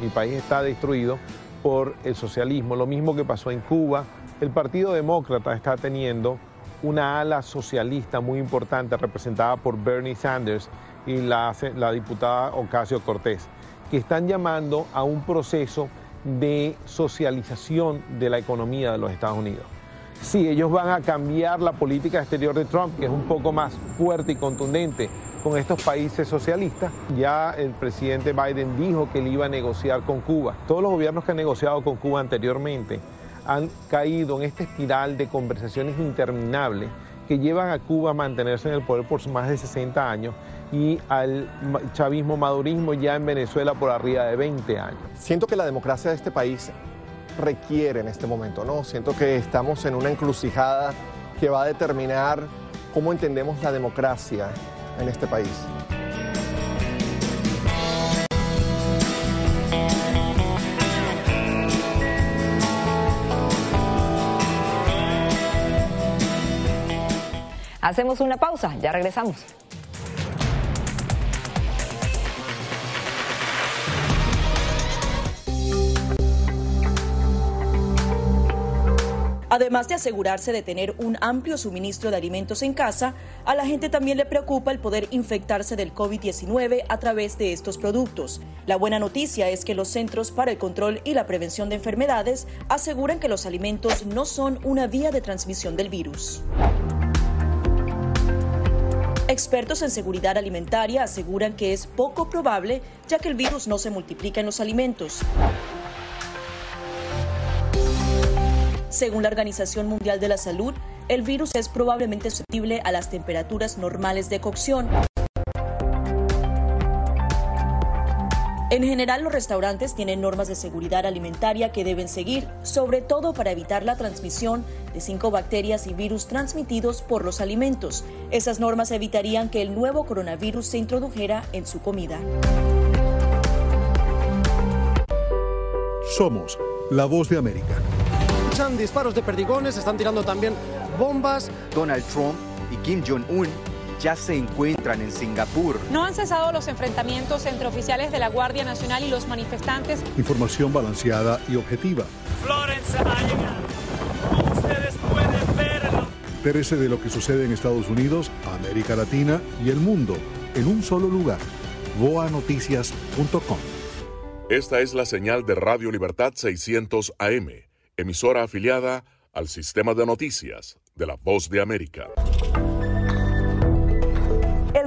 Mi país está destruido por el socialismo, lo mismo que pasó en Cuba. El Partido Demócrata está teniendo una ala socialista muy importante representada por Bernie Sanders y la, diputada Ocasio Cortés, que están llamando a un proceso de socialización de la economía de los Estados Unidos. Sí, ellos van a cambiar la política exterior de Trump, que es un poco más fuerte y contundente con estos países socialistas. Ya el presidente Biden dijo que él iba a negociar con Cuba. Todos los gobiernos que han negociado con Cuba anteriormente han caído en esta espiral de conversaciones interminables que llevan a Cuba a mantenerse en el poder por más de 60 años y al chavismo madurismo ya en Venezuela por arriba de 20 años. Siento que la democracia de este país requiere en este momento, ¿no? Siento que estamos en una encrucijada que va a determinar cómo entendemos la democracia en este país. Hacemos una pausa, ya regresamos. Además de asegurarse de tener un amplio suministro de alimentos en casa, a la gente también le preocupa el poder infectarse del COVID-19 a través de estos productos. La buena noticia es que los Centros para el Control y la Prevención de Enfermedades aseguran que los alimentos no son una vía de transmisión del virus. Expertos en seguridad alimentaria aseguran que es poco probable ya que el virus no se multiplica en los alimentos. Según la Organización Mundial de la Salud, el virus es probablemente susceptible a las temperaturas normales de cocción. En general, los restaurantes tienen normas de seguridad alimentaria que deben seguir, sobre todo para evitar la transmisión de cinco bacterias y virus transmitidos por los alimentos. Esas normas evitarían que el nuevo coronavirus se introdujera en su comida. Somos la voz de América disparos de perdigones, están tirando también bombas. Donald Trump y Kim Jong-un ya se encuentran en Singapur. No han cesado los enfrentamientos entre oficiales de la Guardia Nacional y los manifestantes. Información balanceada y objetiva. Florence ha Ustedes pueden verlo. Pérese de lo que sucede en Estados Unidos, América Latina y el mundo en un solo lugar. boanoticias.com. Esta es la señal de Radio Libertad 600 AM emisora afiliada al sistema de noticias de la Voz de América.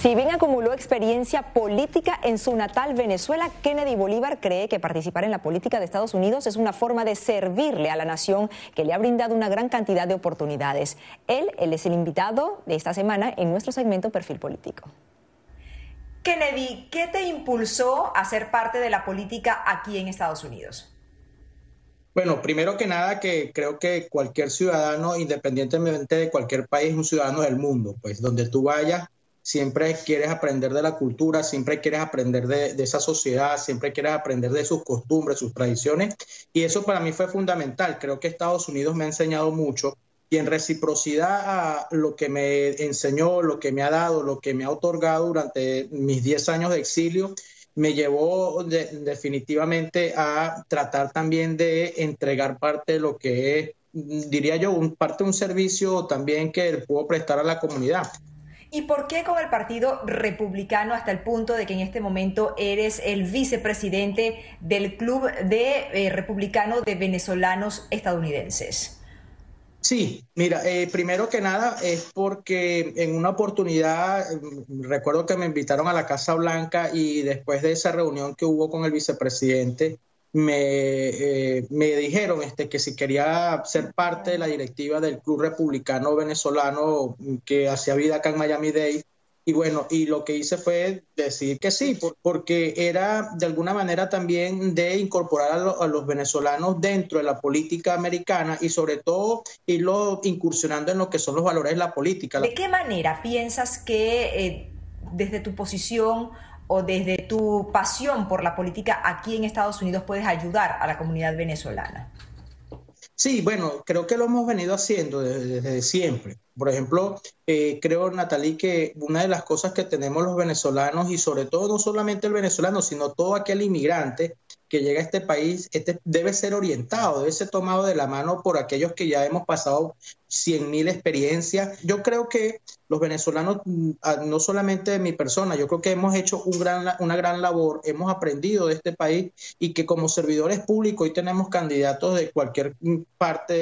Si bien acumuló experiencia política en su natal Venezuela, Kennedy Bolívar cree que participar en la política de Estados Unidos es una forma de servirle a la nación que le ha brindado una gran cantidad de oportunidades. Él, él es el invitado de esta semana en nuestro segmento Perfil Político. Kennedy, ¿qué te impulsó a ser parte de la política aquí en Estados Unidos? Bueno, primero que nada que creo que cualquier ciudadano, independientemente de cualquier país, es un ciudadano del mundo. Pues donde tú vayas, siempre quieres aprender de la cultura, siempre quieres aprender de, esa sociedad, siempre quieres aprender de sus costumbres, sus tradiciones. Y eso para mí fue fundamental. Creo que Estados Unidos me ha enseñado mucho y en reciprocidad a lo que me enseñó, lo que me ha dado, lo que me ha otorgado durante mis 10 años de exilio, me llevó definitivamente a tratar también de entregar parte de lo que es, diría yo, un, parte de un servicio también que puedo prestar a la comunidad. ¿Y por qué con el Partido Republicano hasta el punto de que en este momento eres el vicepresidente del Club de eh, Republicano de Venezolanos Estadounidenses? Sí, mira, eh, primero que nada es porque en una oportunidad, mm, recuerdo que me invitaron a la Casa Blanca y después de esa reunión que hubo con el vicepresidente, me, eh, me dijeron este, que si quería ser parte de la directiva del Club Republicano Venezolano que hacía vida acá en Miami Dade. Y bueno, y lo que hice fue decir que sí, porque era de alguna manera también de incorporar a, los venezolanos dentro de la política americana y sobre todo irlo incursionando en lo que son los valores de la política. ¿De qué manera piensas que eh, desde tu posición o desde tu pasión por la política aquí en Estados Unidos puedes ayudar a la comunidad venezolana? Sí, bueno, creo que lo hemos venido haciendo desde, siempre. Por ejemplo, eh, creo, Natalie, que una de las cosas que tenemos los venezolanos y sobre todo no solamente el venezolano, sino todo aquel inmigrante que llega a este país este debe ser orientado, debe ser tomado de la mano por aquellos que ya hemos pasado 100.000 experiencias. Yo creo que los venezolanos, mm, no solamente de mi persona, yo creo que hemos hecho una gran labor, hemos aprendido de este país y que como servidores públicos hoy tenemos candidatos de cualquier parte,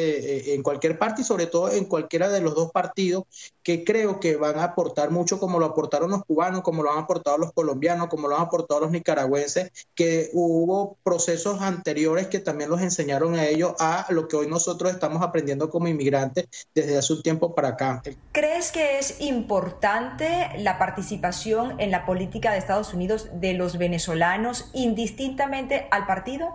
eh, en cualquier parte y sobre todo en cualquiera de los dos partidos que creo que van a aportar mucho como lo aportaron los cubanos, como lo han aportado los colombianos, como lo han aportado los nicaragüenses, que hubo procesos anteriores que también los enseñaron a ellos a lo que hoy nosotros estamos aprendiendo como inmigrantes desde hace un tiempo para acá. ¿Crees que es importante la participación en la política de Estados Unidos de los venezolanos indistintamente al partido?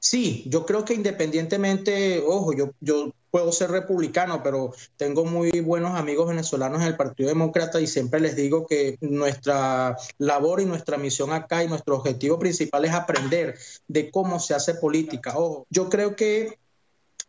Sí, yo creo que independientemente, ojo, yo, yo puedo ser republicano, pero tengo muy buenos amigos venezolanos en el Partido Demócrata y siempre les digo que nuestra labor y nuestra misión acá y nuestro objetivo principal es aprender de cómo se hace política. Ojo, yo creo que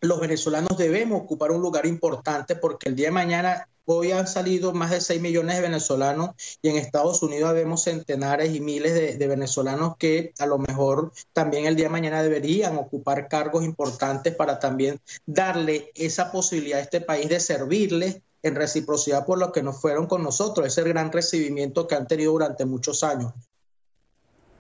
los venezolanos debemos ocupar un lugar importante porque el día de mañana Hoy han salido más de 6 millones de venezolanos y en Estados Unidos vemos centenares y miles de, venezolanos que a lo mejor también el día de mañana deberían ocupar cargos importantes para también darle esa posibilidad a este país de servirle en reciprocidad por lo que nos fueron con nosotros, ese gran recibimiento que han tenido durante muchos años.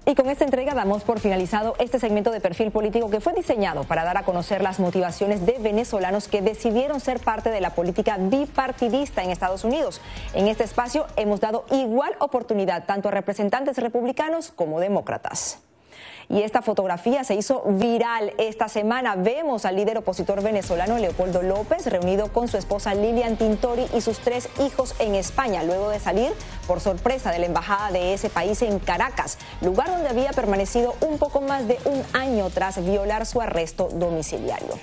Y con esta entrega damos por finalizado este segmento de perfil político que fue diseñado para dar a conocer las motivaciones de venezolanos que decidieron ser parte de la política bipartidista en Estados Unidos. En este espacio hemos dado igual oportunidad tanto a representantes republicanos como demócratas. Y esta fotografía se hizo viral esta semana. Vemos al líder opositor venezolano Leopoldo López reunido con su esposa Lilian Tintori y sus tres hijos en España, luego de salir por sorpresa de la embajada de ese país en Caracas, lugar donde había permanecido un poco más de un año tras violar su arresto domiciliario.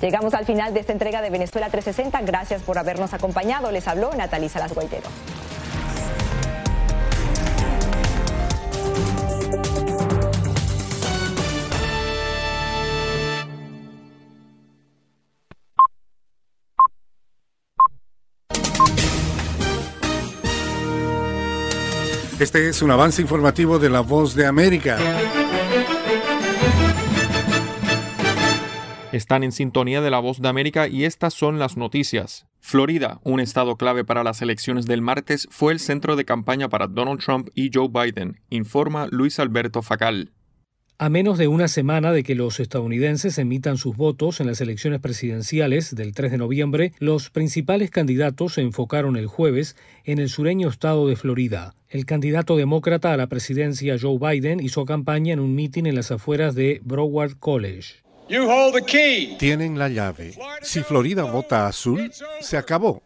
Llegamos al final de esta entrega de Venezuela 360. Gracias por habernos acompañado. Les habló Natalí Salas Guaitero. Este es un avance informativo de La Voz de América. Están en sintonía de La Voz de América y estas son las noticias. Florida, un estado clave para las elecciones del martes, fue el centro de campaña para Donald Trump y Joe Biden, informa Luis Alberto Facal. A menos de una semana de que los estadounidenses emitan sus votos en las elecciones presidenciales del 3 de noviembre, los principales candidatos se enfocaron el jueves en el sureño estado de Florida. El candidato demócrata a la presidencia Joe Biden hizo campaña en un mitin en las afueras de Broward College. Tienen la llave. Si Florida vota azul, se acabó.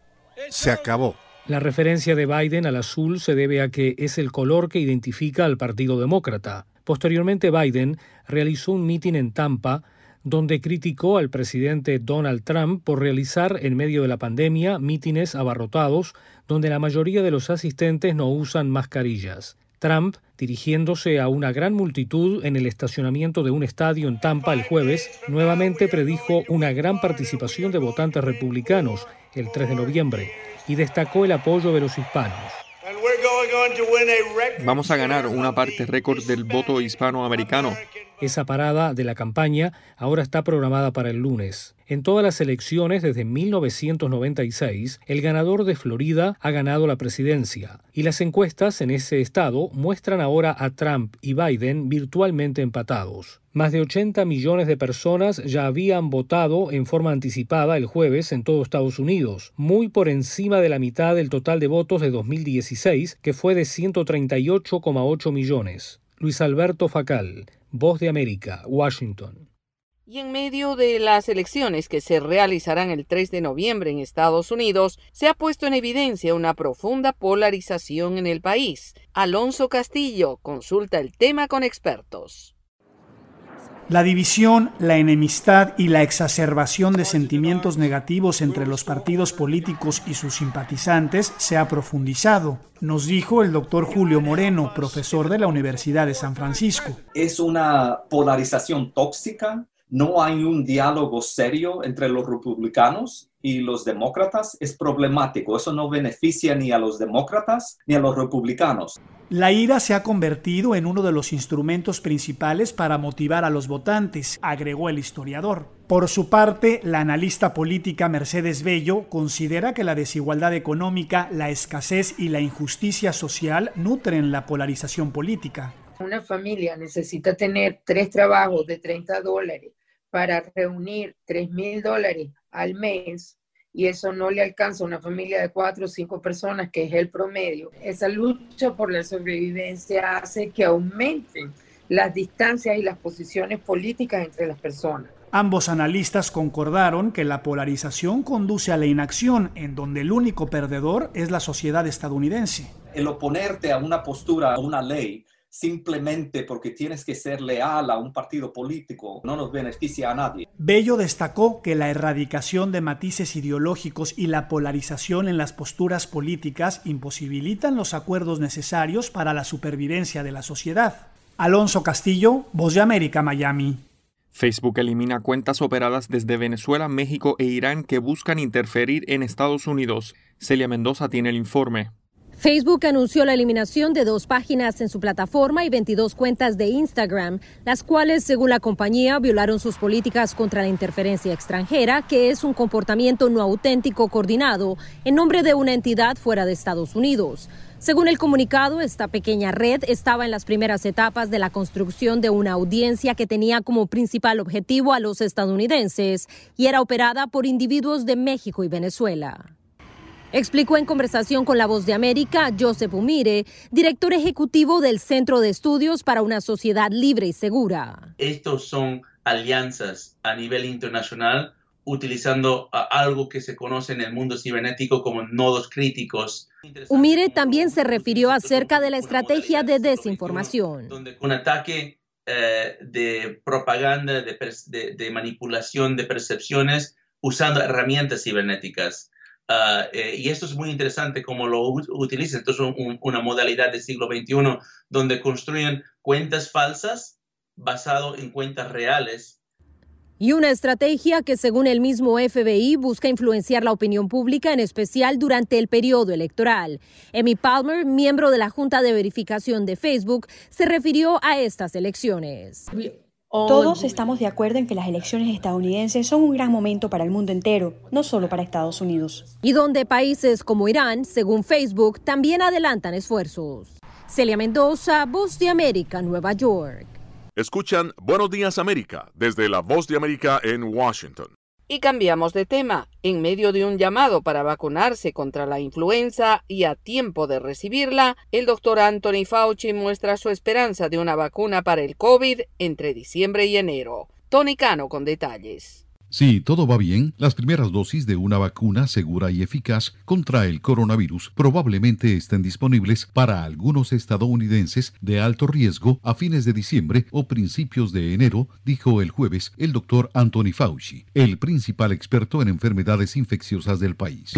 Se acabó. La referencia de Biden al azul se debe a que es el color que identifica al Partido Demócrata. Posteriormente, Biden realizó un mitin en Tampa donde criticó al presidente Donald Trump por realizar en medio de la pandemia mítines abarrotados donde la mayoría de los asistentes no usan mascarillas. Trump, dirigiéndose a una gran multitud en el estacionamiento de un estadio en Tampa el jueves, nuevamente predijo una gran participación de votantes republicanos el 3 de noviembre y destacó el apoyo de los hispanos. Vamos a ganar una parte récord del voto hispanoamericano. Esa parada de la campaña ahora está programada para el lunes. En todas las elecciones desde 1996, el ganador de Florida ha ganado la presidencia, y las encuestas en ese estado muestran ahora a Trump y Biden virtualmente empatados. Más de 80 millones de personas ya habían votado en forma anticipada el jueves en todo Estados Unidos, muy por encima de la mitad del total de votos de 2016, que fue de 138,8 millones. Luis Alberto Facal, Voz de América, Washington. Y en medio de las elecciones que se realizarán el 3 de noviembre en Estados Unidos, se ha puesto en evidencia una profunda polarización en el país. Alonso Castillo consulta el tema con expertos. La división, la enemistad y la exacerbación de sentimientos negativos entre los partidos políticos y sus simpatizantes se ha profundizado, nos dijo el doctor Julio Moreno, profesor de la Universidad de San Francisco. Es una polarización tóxica, no hay un diálogo serio entre los republicanos y los demócratas, es problemático. Eso no beneficia ni a los demócratas ni a los republicanos. La ira se ha convertido en uno de los instrumentos principales para motivar a los votantes, agregó el historiador. Por su parte, la analista política Mercedes Bello considera que la desigualdad económica, la escasez y la injusticia social nutren la polarización política. Una familia necesita tener tres trabajos de 30 dólares para reunir 3 mil dólares al mes y eso no le alcanza a una familia de cuatro o cinco personas, que es el promedio. Esa lucha por la sobrevivencia hace que aumenten las distancias y las posiciones políticas entre las personas. Ambos analistas concordaron que la polarización conduce a la inacción, en donde el único perdedor es la sociedad estadounidense. El oponerte a una postura, a una ley, simplemente porque tienes que ser leal a un partido político no nos beneficia a nadie. Bello destacó que la erradicación de matices ideológicos y la polarización en las posturas políticas imposibilitan los acuerdos necesarios para la supervivencia de la sociedad. Alonso Castillo, Voz de América, Miami. Facebook elimina cuentas operadas desde Venezuela, México e Irán que buscan interferir en Estados Unidos. Celia Mendoza tiene el informe. Facebook anunció la eliminación de dos páginas en su plataforma y 22 cuentas de Instagram, las cuales, según la compañía, violaron sus políticas contra la interferencia extranjera, que es un comportamiento no auténtico coordinado en nombre de una entidad fuera de Estados Unidos. Según el comunicado, esta pequeña red estaba en las primeras etapas de la construcción de una audiencia que tenía como principal objetivo a los estadounidenses y era operada por individuos de México y Venezuela. Explicó en conversación con La Voz de América Joseph Umire, director ejecutivo del Centro de Estudios para una Sociedad Libre y Segura. Estos son alianzas a nivel internacional utilizando algo que se conoce en el mundo cibernético como nodos críticos. Umire también se refirió acerca de la estrategia de desinformación. Un ataque eh, de propaganda, de manipulación de percepciones usando herramientas cibernéticas. Ah, eh, y esto es muy interesante cómo lo utilizan. Entonces, es una modalidad del siglo XXI donde construyen cuentas falsas basado en cuentas reales. y una estrategia que según el mismo FBI busca influenciar la opinión pública, en especial durante el periodo electoral. Emmy Palmer, miembro de la Junta de Verificación de Facebook, se refirió a estas elecciones. Todos estamos de acuerdo en que las elecciones estadounidenses son un gran momento para el mundo entero, no solo para Estados Unidos. Y donde países como Irán, según Facebook, también adelantan esfuerzos. Celia Mendoza, Voz de América, Nueva York. Escuchan Buenos Días América desde la Voz de América en Washington. Y cambiamos de tema. En medio de un llamado para vacunarse contra la influenza y a tiempo de recibirla, el doctor Anthony Fauci muestra su esperanza de una vacuna para el COVID entre diciembre y enero. Tony Cano con detalles. Si todo va bien, las primeras dosis de una vacuna segura y eficaz contra el coronavirus probablemente estén disponibles para algunos estadounidenses de alto riesgo a fines de diciembre o principios de enero, dijo el jueves el doctor Anthony Fauci, el principal experto en enfermedades infecciosas del país.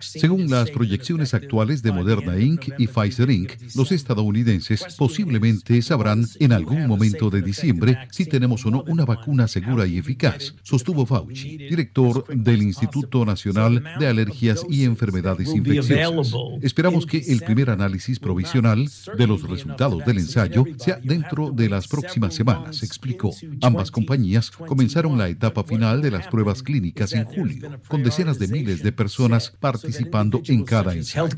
Según las proyecciones actuales de Moderna Inc. y Pfizer Inc., los estadounidenses posiblemente sabrán en algún momento de diciembre si tenemos o no una vacuna segura y eficaz, sostuvo Fauci, director del Instituto Nacional de Alergias y Enfermedades Infecciosas. Esperamos que el primer análisis provisional de los resultados del ensayo sea dentro de las próximas semanas, explicó. Ambas compañías comenzaron la etapa final de las pruebas clínicas en julio, con decenas de miles de personas participando en cada ensayo.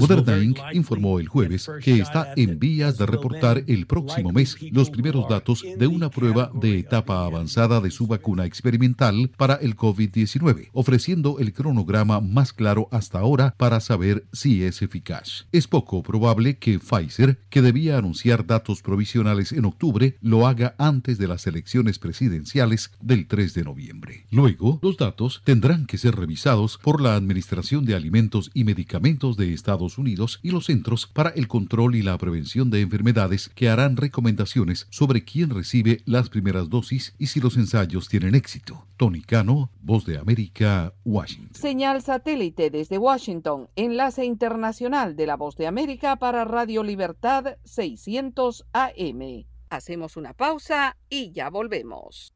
Moderna Inc. informó el jueves que está en vías de reportar el próximo mes los primeros datos de una prueba de etapa avanzada de su vacuna experimental para el COVID-19, ofreciendo el cronograma más claro hasta ahora para saber si es eficaz. Es poco probable que Pfizer, que debía anunciar datos provisionales en octubre, lo haga antes de las elecciones presidenciales del 3 de noviembre. Luego, los datos tendrán que ser revisados por la Administración de Alimentos y Medicamentos de Estados Unidos y los Centros para el Control y la Prevención de Enfermedades que harán recomendaciones sobre quién recibe las primeras dosis y si los ensayos tienen éxito. Tony Cano, Voz de América, Washington. Señal satélite desde Washington, enlace internacional de la Voz de América para Radio Libertad 600 AM. Hacemos una pausa y ya volvemos.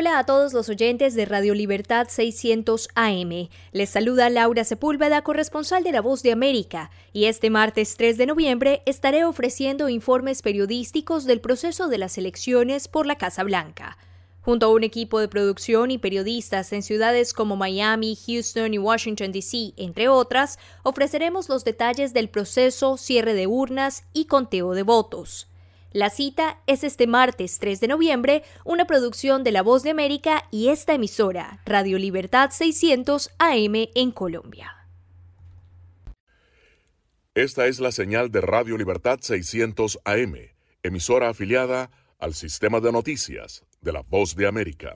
Hola a todos los oyentes de Radio Libertad 600 AM. Les saluda Laura Sepúlveda, corresponsal de La Voz de América, y este martes 3 de noviembre estaré ofreciendo informes periodísticos del proceso de las elecciones por la Casa Blanca. Junto a un equipo de producción y periodistas en ciudades como Miami, Houston y Washington, D.C., entre otras, ofreceremos los detalles del proceso, cierre de urnas y conteo de votos. La cita es este martes 3 de noviembre, una producción de La Voz de América y esta emisora, Radio Libertad 600 AM en Colombia. Esta es la señal de Radio Libertad 600 AM, emisora afiliada al sistema de noticias de la Voz de América.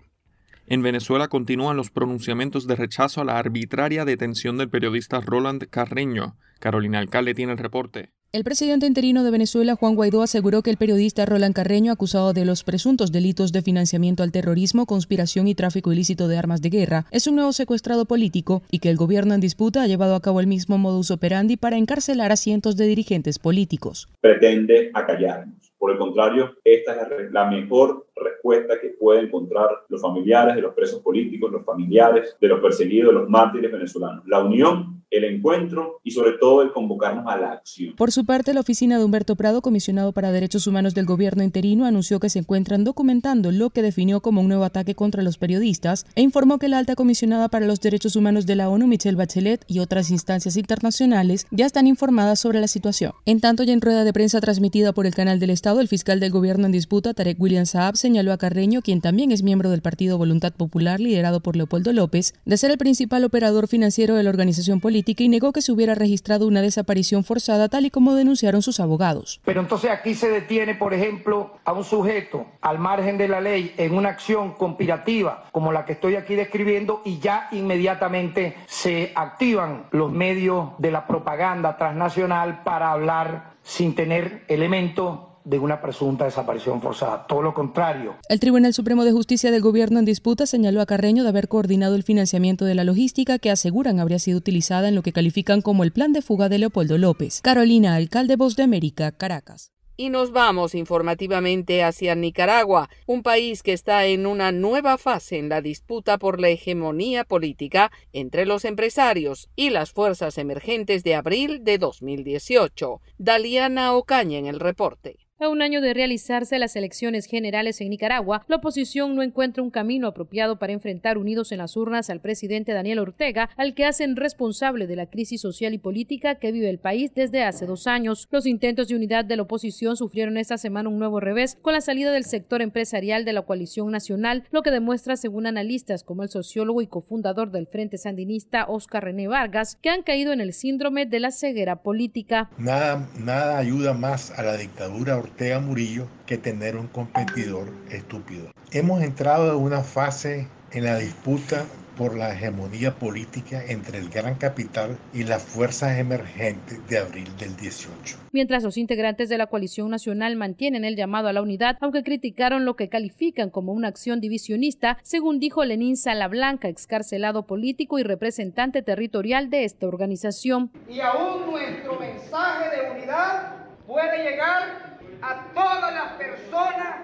En Venezuela continúan los pronunciamientos de rechazo a la arbitraria detención del periodista Roland Carreño. Carolina Alcalde tiene el reporte. El presidente interino de Venezuela, Juan Guaidó, aseguró que el periodista Roland Carreño, acusado de los presuntos delitos de financiamiento al terrorismo, conspiración y tráfico ilícito de armas de guerra, es un nuevo secuestrado político y que el gobierno en disputa ha llevado a cabo el mismo modus operandi para encarcelar a cientos de dirigentes políticos. Pretende acallarnos. Por el contrario, esta es la mejor respuesta que pueden encontrar los familiares de los presos políticos, los familiares de los perseguidos, los mártires venezolanos. La unión el encuentro y sobre todo el convocarnos a la acción. Por su parte, la oficina de Humberto Prado, comisionado para Derechos Humanos del gobierno interino, anunció que se encuentran documentando lo que definió como un nuevo ataque contra los periodistas e informó que la alta comisionada para los Derechos Humanos de la ONU, Michelle Bachelet, y otras instancias internacionales ya están informadas sobre la situación. En tanto, ya en rueda de prensa transmitida por el canal del Estado, el fiscal del gobierno en disputa, Tarek William Saab, señaló a Carreño, quien también es miembro del Partido Voluntad Popular liderado por Leopoldo López, de ser el principal operador financiero de la organización política y negó que se hubiera registrado una desaparición forzada tal y como denunciaron sus abogados. Pero entonces aquí se detiene, por ejemplo, a un sujeto al margen de la ley en una acción conspirativa como la que estoy aquí describiendo y ya inmediatamente se activan los medios de la propaganda transnacional para hablar sin tener elementos de una presunta desaparición forzada, todo lo contrario. El Tribunal Supremo de Justicia del Gobierno en disputa señaló a Carreño de haber coordinado el financiamiento de la logística que aseguran habría sido utilizada en lo que califican como el plan de fuga de Leopoldo López. Carolina, alcalde Voz de América, Caracas. Y nos vamos informativamente hacia Nicaragua, un país que está en una nueva fase en la disputa por la hegemonía política entre los empresarios y las fuerzas emergentes de abril de 2018. Daliana Ocaña en el reporte. A un año de realizarse las elecciones generales en Nicaragua, la oposición no encuentra un camino apropiado para enfrentar unidos en las urnas al presidente Daniel Ortega, al que hacen responsable de la crisis social y política que vive el país desde hace dos años. Los intentos de unidad de la oposición sufrieron esta semana un nuevo revés con la salida del sector empresarial de la coalición nacional, lo que demuestra, según analistas como el sociólogo y cofundador del Frente Sandinista Oscar René Vargas, que han caído en el síndrome de la ceguera política. Nada, nada ayuda más a la dictadura Ortega Murillo que tener un competidor estúpido. Hemos entrado en una fase en la disputa por la hegemonía política entre el gran capital y las fuerzas emergentes de abril del 18. Mientras los integrantes de la coalición nacional mantienen el llamado a la unidad, aunque criticaron lo que califican como una acción divisionista, según dijo Lenín Salablanca, excarcelado político y representante territorial de esta organización. Y aún nuestro mensaje de unidad puede llegar a todas las personas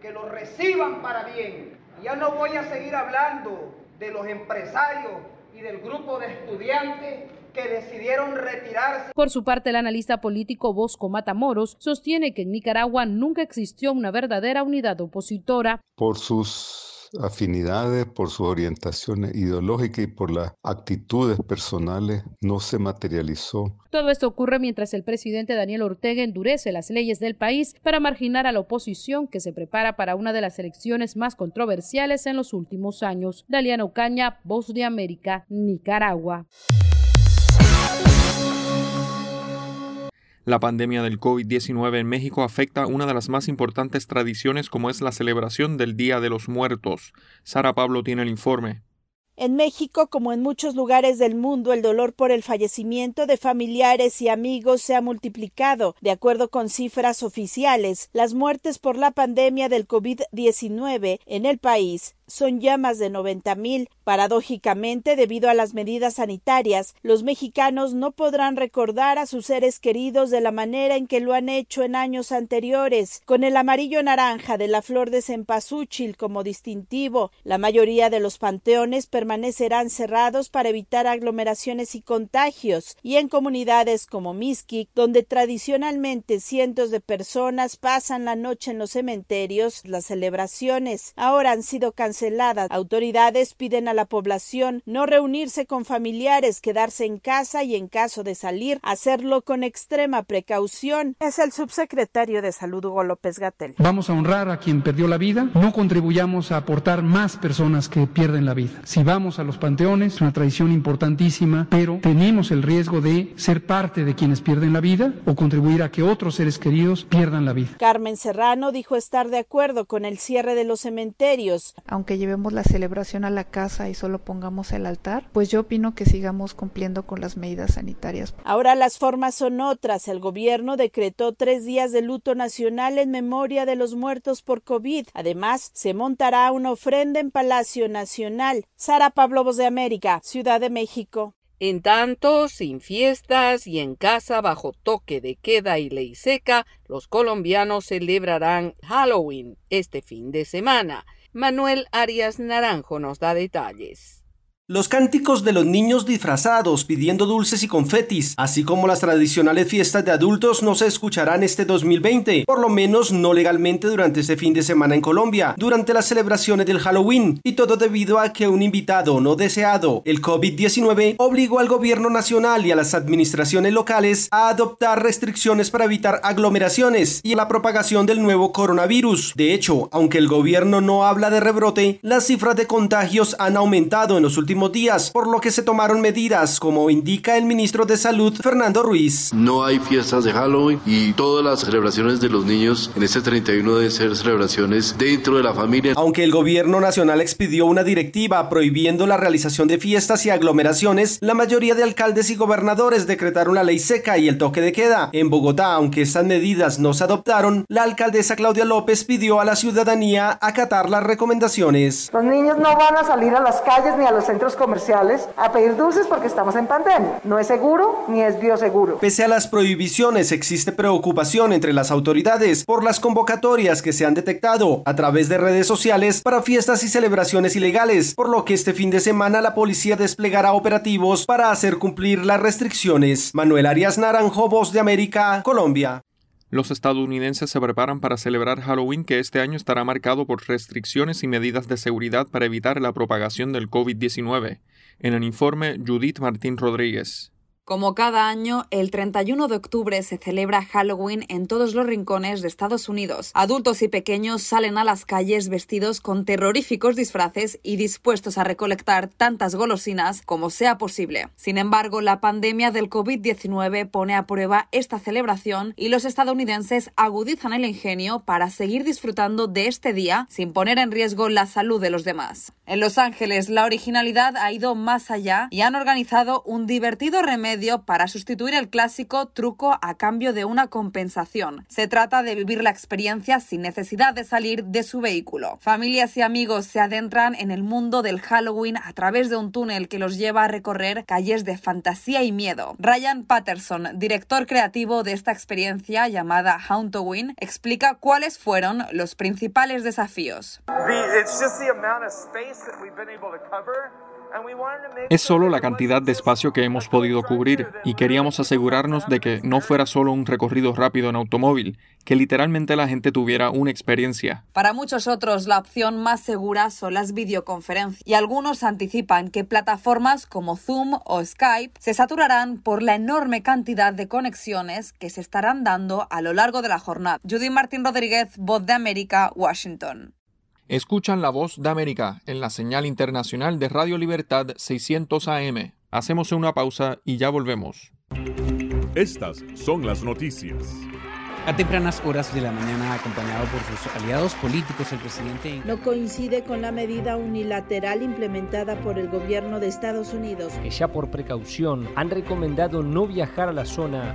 que lo reciban para bien. Ya no voy a seguir hablando de los empresarios y del grupo de estudiantes que decidieron retirarse. Por su parte, el analista político Bosco Matamoros sostiene que en Nicaragua nunca existió una verdadera unidad opositora. Por sus afinidades, por su orientación ideológica y por las actitudes personales, no se materializó. Todo esto ocurre mientras el presidente Daniel Ortega endurece las leyes del país para marginar a la oposición que se prepara para una de las elecciones más controversiales en los últimos años. Daliano Ocaña, Voz de América, Nicaragua. La pandemia del COVID-19 en México afecta una de las más importantes tradiciones como es la celebración del Día de los Muertos. Sara Pablo tiene el informe. En México, como en muchos lugares del mundo, el dolor por el fallecimiento de familiares y amigos se ha multiplicado. De acuerdo con cifras oficiales, las muertes por la pandemia del COVID-19 en el país son ya más de 90 mil. Paradójicamente, debido a las medidas sanitarias, los mexicanos no podrán recordar a sus seres queridos de la manera en que lo han hecho en años anteriores, con el amarillo naranja de la flor de cempasúchil como distintivo. La mayoría de los panteones permanecerán cerrados para evitar aglomeraciones y contagios, y en comunidades como Mixquic, donde tradicionalmente cientos de personas pasan la noche en los cementerios, las celebraciones ahora han sido canceladas Autoridades piden a la población no reunirse con familiares, quedarse en casa y en caso de salir, hacerlo con extrema precaución. Es el subsecretario de Salud Hugo López Gatel. Vamos a honrar a quien perdió la vida. No contribuyamos a aportar más personas que pierden la vida. Si vamos a los panteones, es una tradición importantísima, pero tenemos el riesgo de ser parte de quienes pierden la vida o contribuir a que otros seres queridos pierdan la vida. Carmen Serrano dijo estar de acuerdo con el cierre de los cementerios. Aunque llevemos la celebración a la casa y solo pongamos el altar, pues yo opino que sigamos cumpliendo con las medidas sanitarias. Ahora las formas son otras. El gobierno decretó tres días de luto nacional en memoria de los muertos por COVID. Además, se montará una ofrenda en Palacio Nacional. Sara Pablo Voz de América, Ciudad de México. En tanto, sin fiestas y en casa bajo toque de queda y ley seca, los colombianos celebrarán Halloween este fin de semana. Manuel Arias Naranjo nos da detalles. Los cánticos de los niños disfrazados pidiendo dulces y confetis, así como las tradicionales fiestas de adultos no se escucharán este 2020, por lo menos no legalmente durante este fin de semana en Colombia, durante las celebraciones del Halloween, y todo debido a que un invitado no deseado, el COVID-19, obligó al gobierno nacional y a las administraciones locales a adoptar restricciones para evitar aglomeraciones y la propagación del nuevo coronavirus. De hecho, aunque el gobierno no habla de rebrote, las cifras de contagios han aumentado en los últimos días, por lo que se tomaron medidas, como indica el ministro de Salud, Fernando Ruiz. No hay fiestas de Halloween y todas las celebraciones de los niños en este 31 deben ser celebraciones dentro de la familia. Aunque el gobierno nacional expidió una directiva prohibiendo la realización de fiestas y aglomeraciones, la mayoría de alcaldes y gobernadores decretaron la ley seca y el toque de queda. En Bogotá, aunque estas medidas no se adoptaron, la alcaldesa Claudia López pidió a la ciudadanía acatar las recomendaciones. Los niños no van a salir a las calles ni a los centros comerciales a pedir dulces porque estamos en pandemia. No es seguro ni es bioseguro. Pese a las prohibiciones, existe preocupación entre las autoridades por las convocatorias que se han detectado a través de redes sociales para fiestas y celebraciones ilegales, por lo que este fin de semana la policía desplegará operativos para hacer cumplir las restricciones. Manuel Arias Naranjo, Voz de América, Colombia. Los estadounidenses se preparan para celebrar Halloween que este año estará marcado por restricciones y medidas de seguridad para evitar la propagación del COVID-19. En el informe, Judith Martín Rodríguez. Como cada año, el 31 de octubre se celebra Halloween en todos los rincones de Estados Unidos. Adultos y pequeños salen a las calles vestidos con terroríficos disfraces y dispuestos a recolectar tantas golosinas como sea posible. Sin embargo, la pandemia del COVID-19 pone a prueba esta celebración y los estadounidenses agudizan el ingenio para seguir disfrutando de este día sin poner en riesgo la salud de los demás. En Los Ángeles, la originalidad ha ido más allá y han organizado un divertido remedio para sustituir el clásico truco a cambio de una compensación. Se trata de vivir la experiencia sin necesidad de salir de su vehículo. Familias y amigos se adentran en el mundo del Halloween a través de un túnel que los lleva a recorrer calles de fantasía y miedo. Ryan Patterson, director creativo de esta experiencia llamada Halloween, explica cuáles fueron los principales desafíos. Es solo la cantidad de espacio que hemos podido cubrir y queríamos asegurarnos de que no fuera solo un recorrido rápido en automóvil, que literalmente la gente tuviera una experiencia. Para muchos otros, la opción más segura son las videoconferencias y algunos anticipan que plataformas como Zoom o Skype se saturarán por la enorme cantidad de conexiones que se estarán dando a lo largo de la jornada. Judy Martín Rodríguez, Voz de América, Washington. Escuchan la voz de América en la señal internacional de Radio Libertad 600 AM. Hacemos una pausa y ya volvemos. Estas son las noticias. A tempranas horas de la mañana, acompañado por sus aliados políticos, el presidente... No coincide con la medida unilateral implementada por el gobierno de Estados Unidos. Que ya por precaución han recomendado no viajar a la zona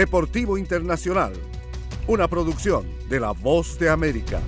Deportivo Internacional, una producción de La Voz de América.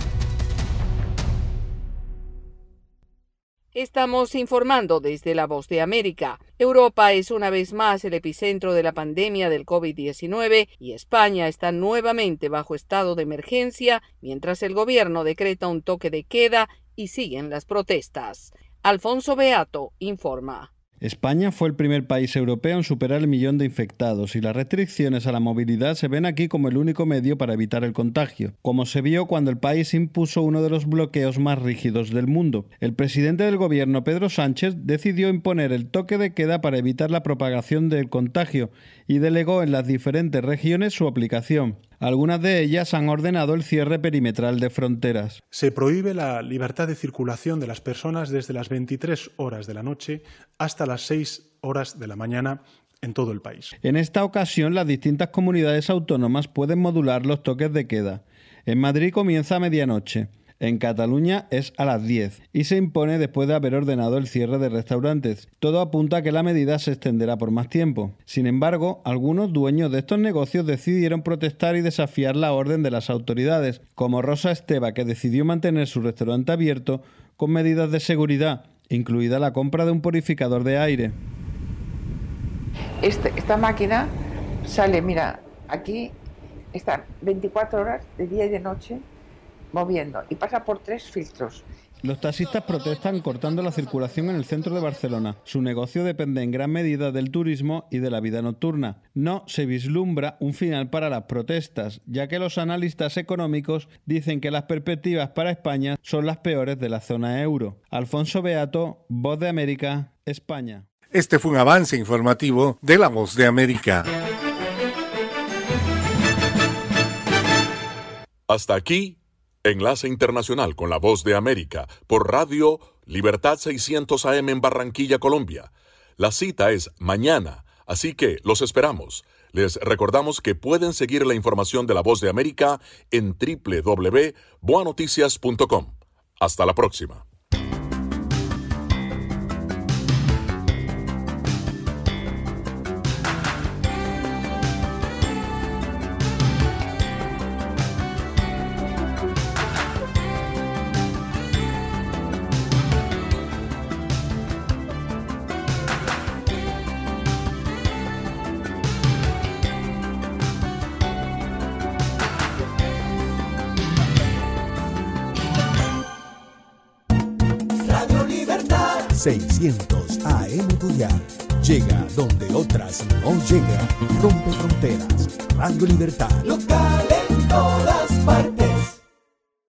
Estamos informando desde La Voz de América. Europa es una vez más el epicentro de la pandemia del COVID-19 y España está nuevamente bajo estado de emergencia mientras el gobierno decreta un toque de queda y siguen las protestas. Alfonso Beato informa. España fue el primer país europeo en superar el millón de infectados y las restricciones a la movilidad se ven aquí como el único medio para evitar el contagio, como se vio cuando el país impuso uno de los bloqueos más rígidos del mundo. El presidente del gobierno, Pedro Sánchez, decidió imponer el toque de queda para evitar la propagación del contagio y delegó en las diferentes regiones su aplicación. Algunas de ellas han ordenado el cierre perimetral de fronteras. Se prohíbe la libertad de circulación de las personas desde las 23 horas de la noche hasta las 6 horas de la mañana en todo el país. En esta ocasión, las distintas comunidades autónomas pueden modular los toques de queda. En Madrid comienza a medianoche. En Cataluña es a las 10 y se impone después de haber ordenado el cierre de restaurantes. Todo apunta a que la medida se extenderá por más tiempo. Sin embargo, algunos dueños de estos negocios decidieron protestar y desafiar la orden de las autoridades, como Rosa Esteba, que decidió mantener su restaurante abierto con medidas de seguridad, incluida la compra de un purificador de aire. Este, esta máquina sale, mira, aquí está 24 horas de día y de noche moviendo y pasa por tres filtros. Los taxistas protestan cortando la circulación en el centro de Barcelona. Su negocio depende en gran medida del turismo y de la vida nocturna. No se vislumbra un final para las protestas, ya que los analistas económicos dicen que las perspectivas para España son las peores de la zona euro. Alfonso Beato, Voz de América, España. Este fue un avance informativo de la Voz de América. Hasta aquí Enlace Internacional con la Voz de América por Radio Libertad 600 AM en Barranquilla, Colombia. La cita es mañana, así que los esperamos. Les recordamos que pueden seguir la información de la Voz de América en www.boanoticias.com. Hasta la próxima. 600 AM Tuyal. Llega donde otras no llegan. Rompe fronteras. Radio Libertad. Local en todas partes.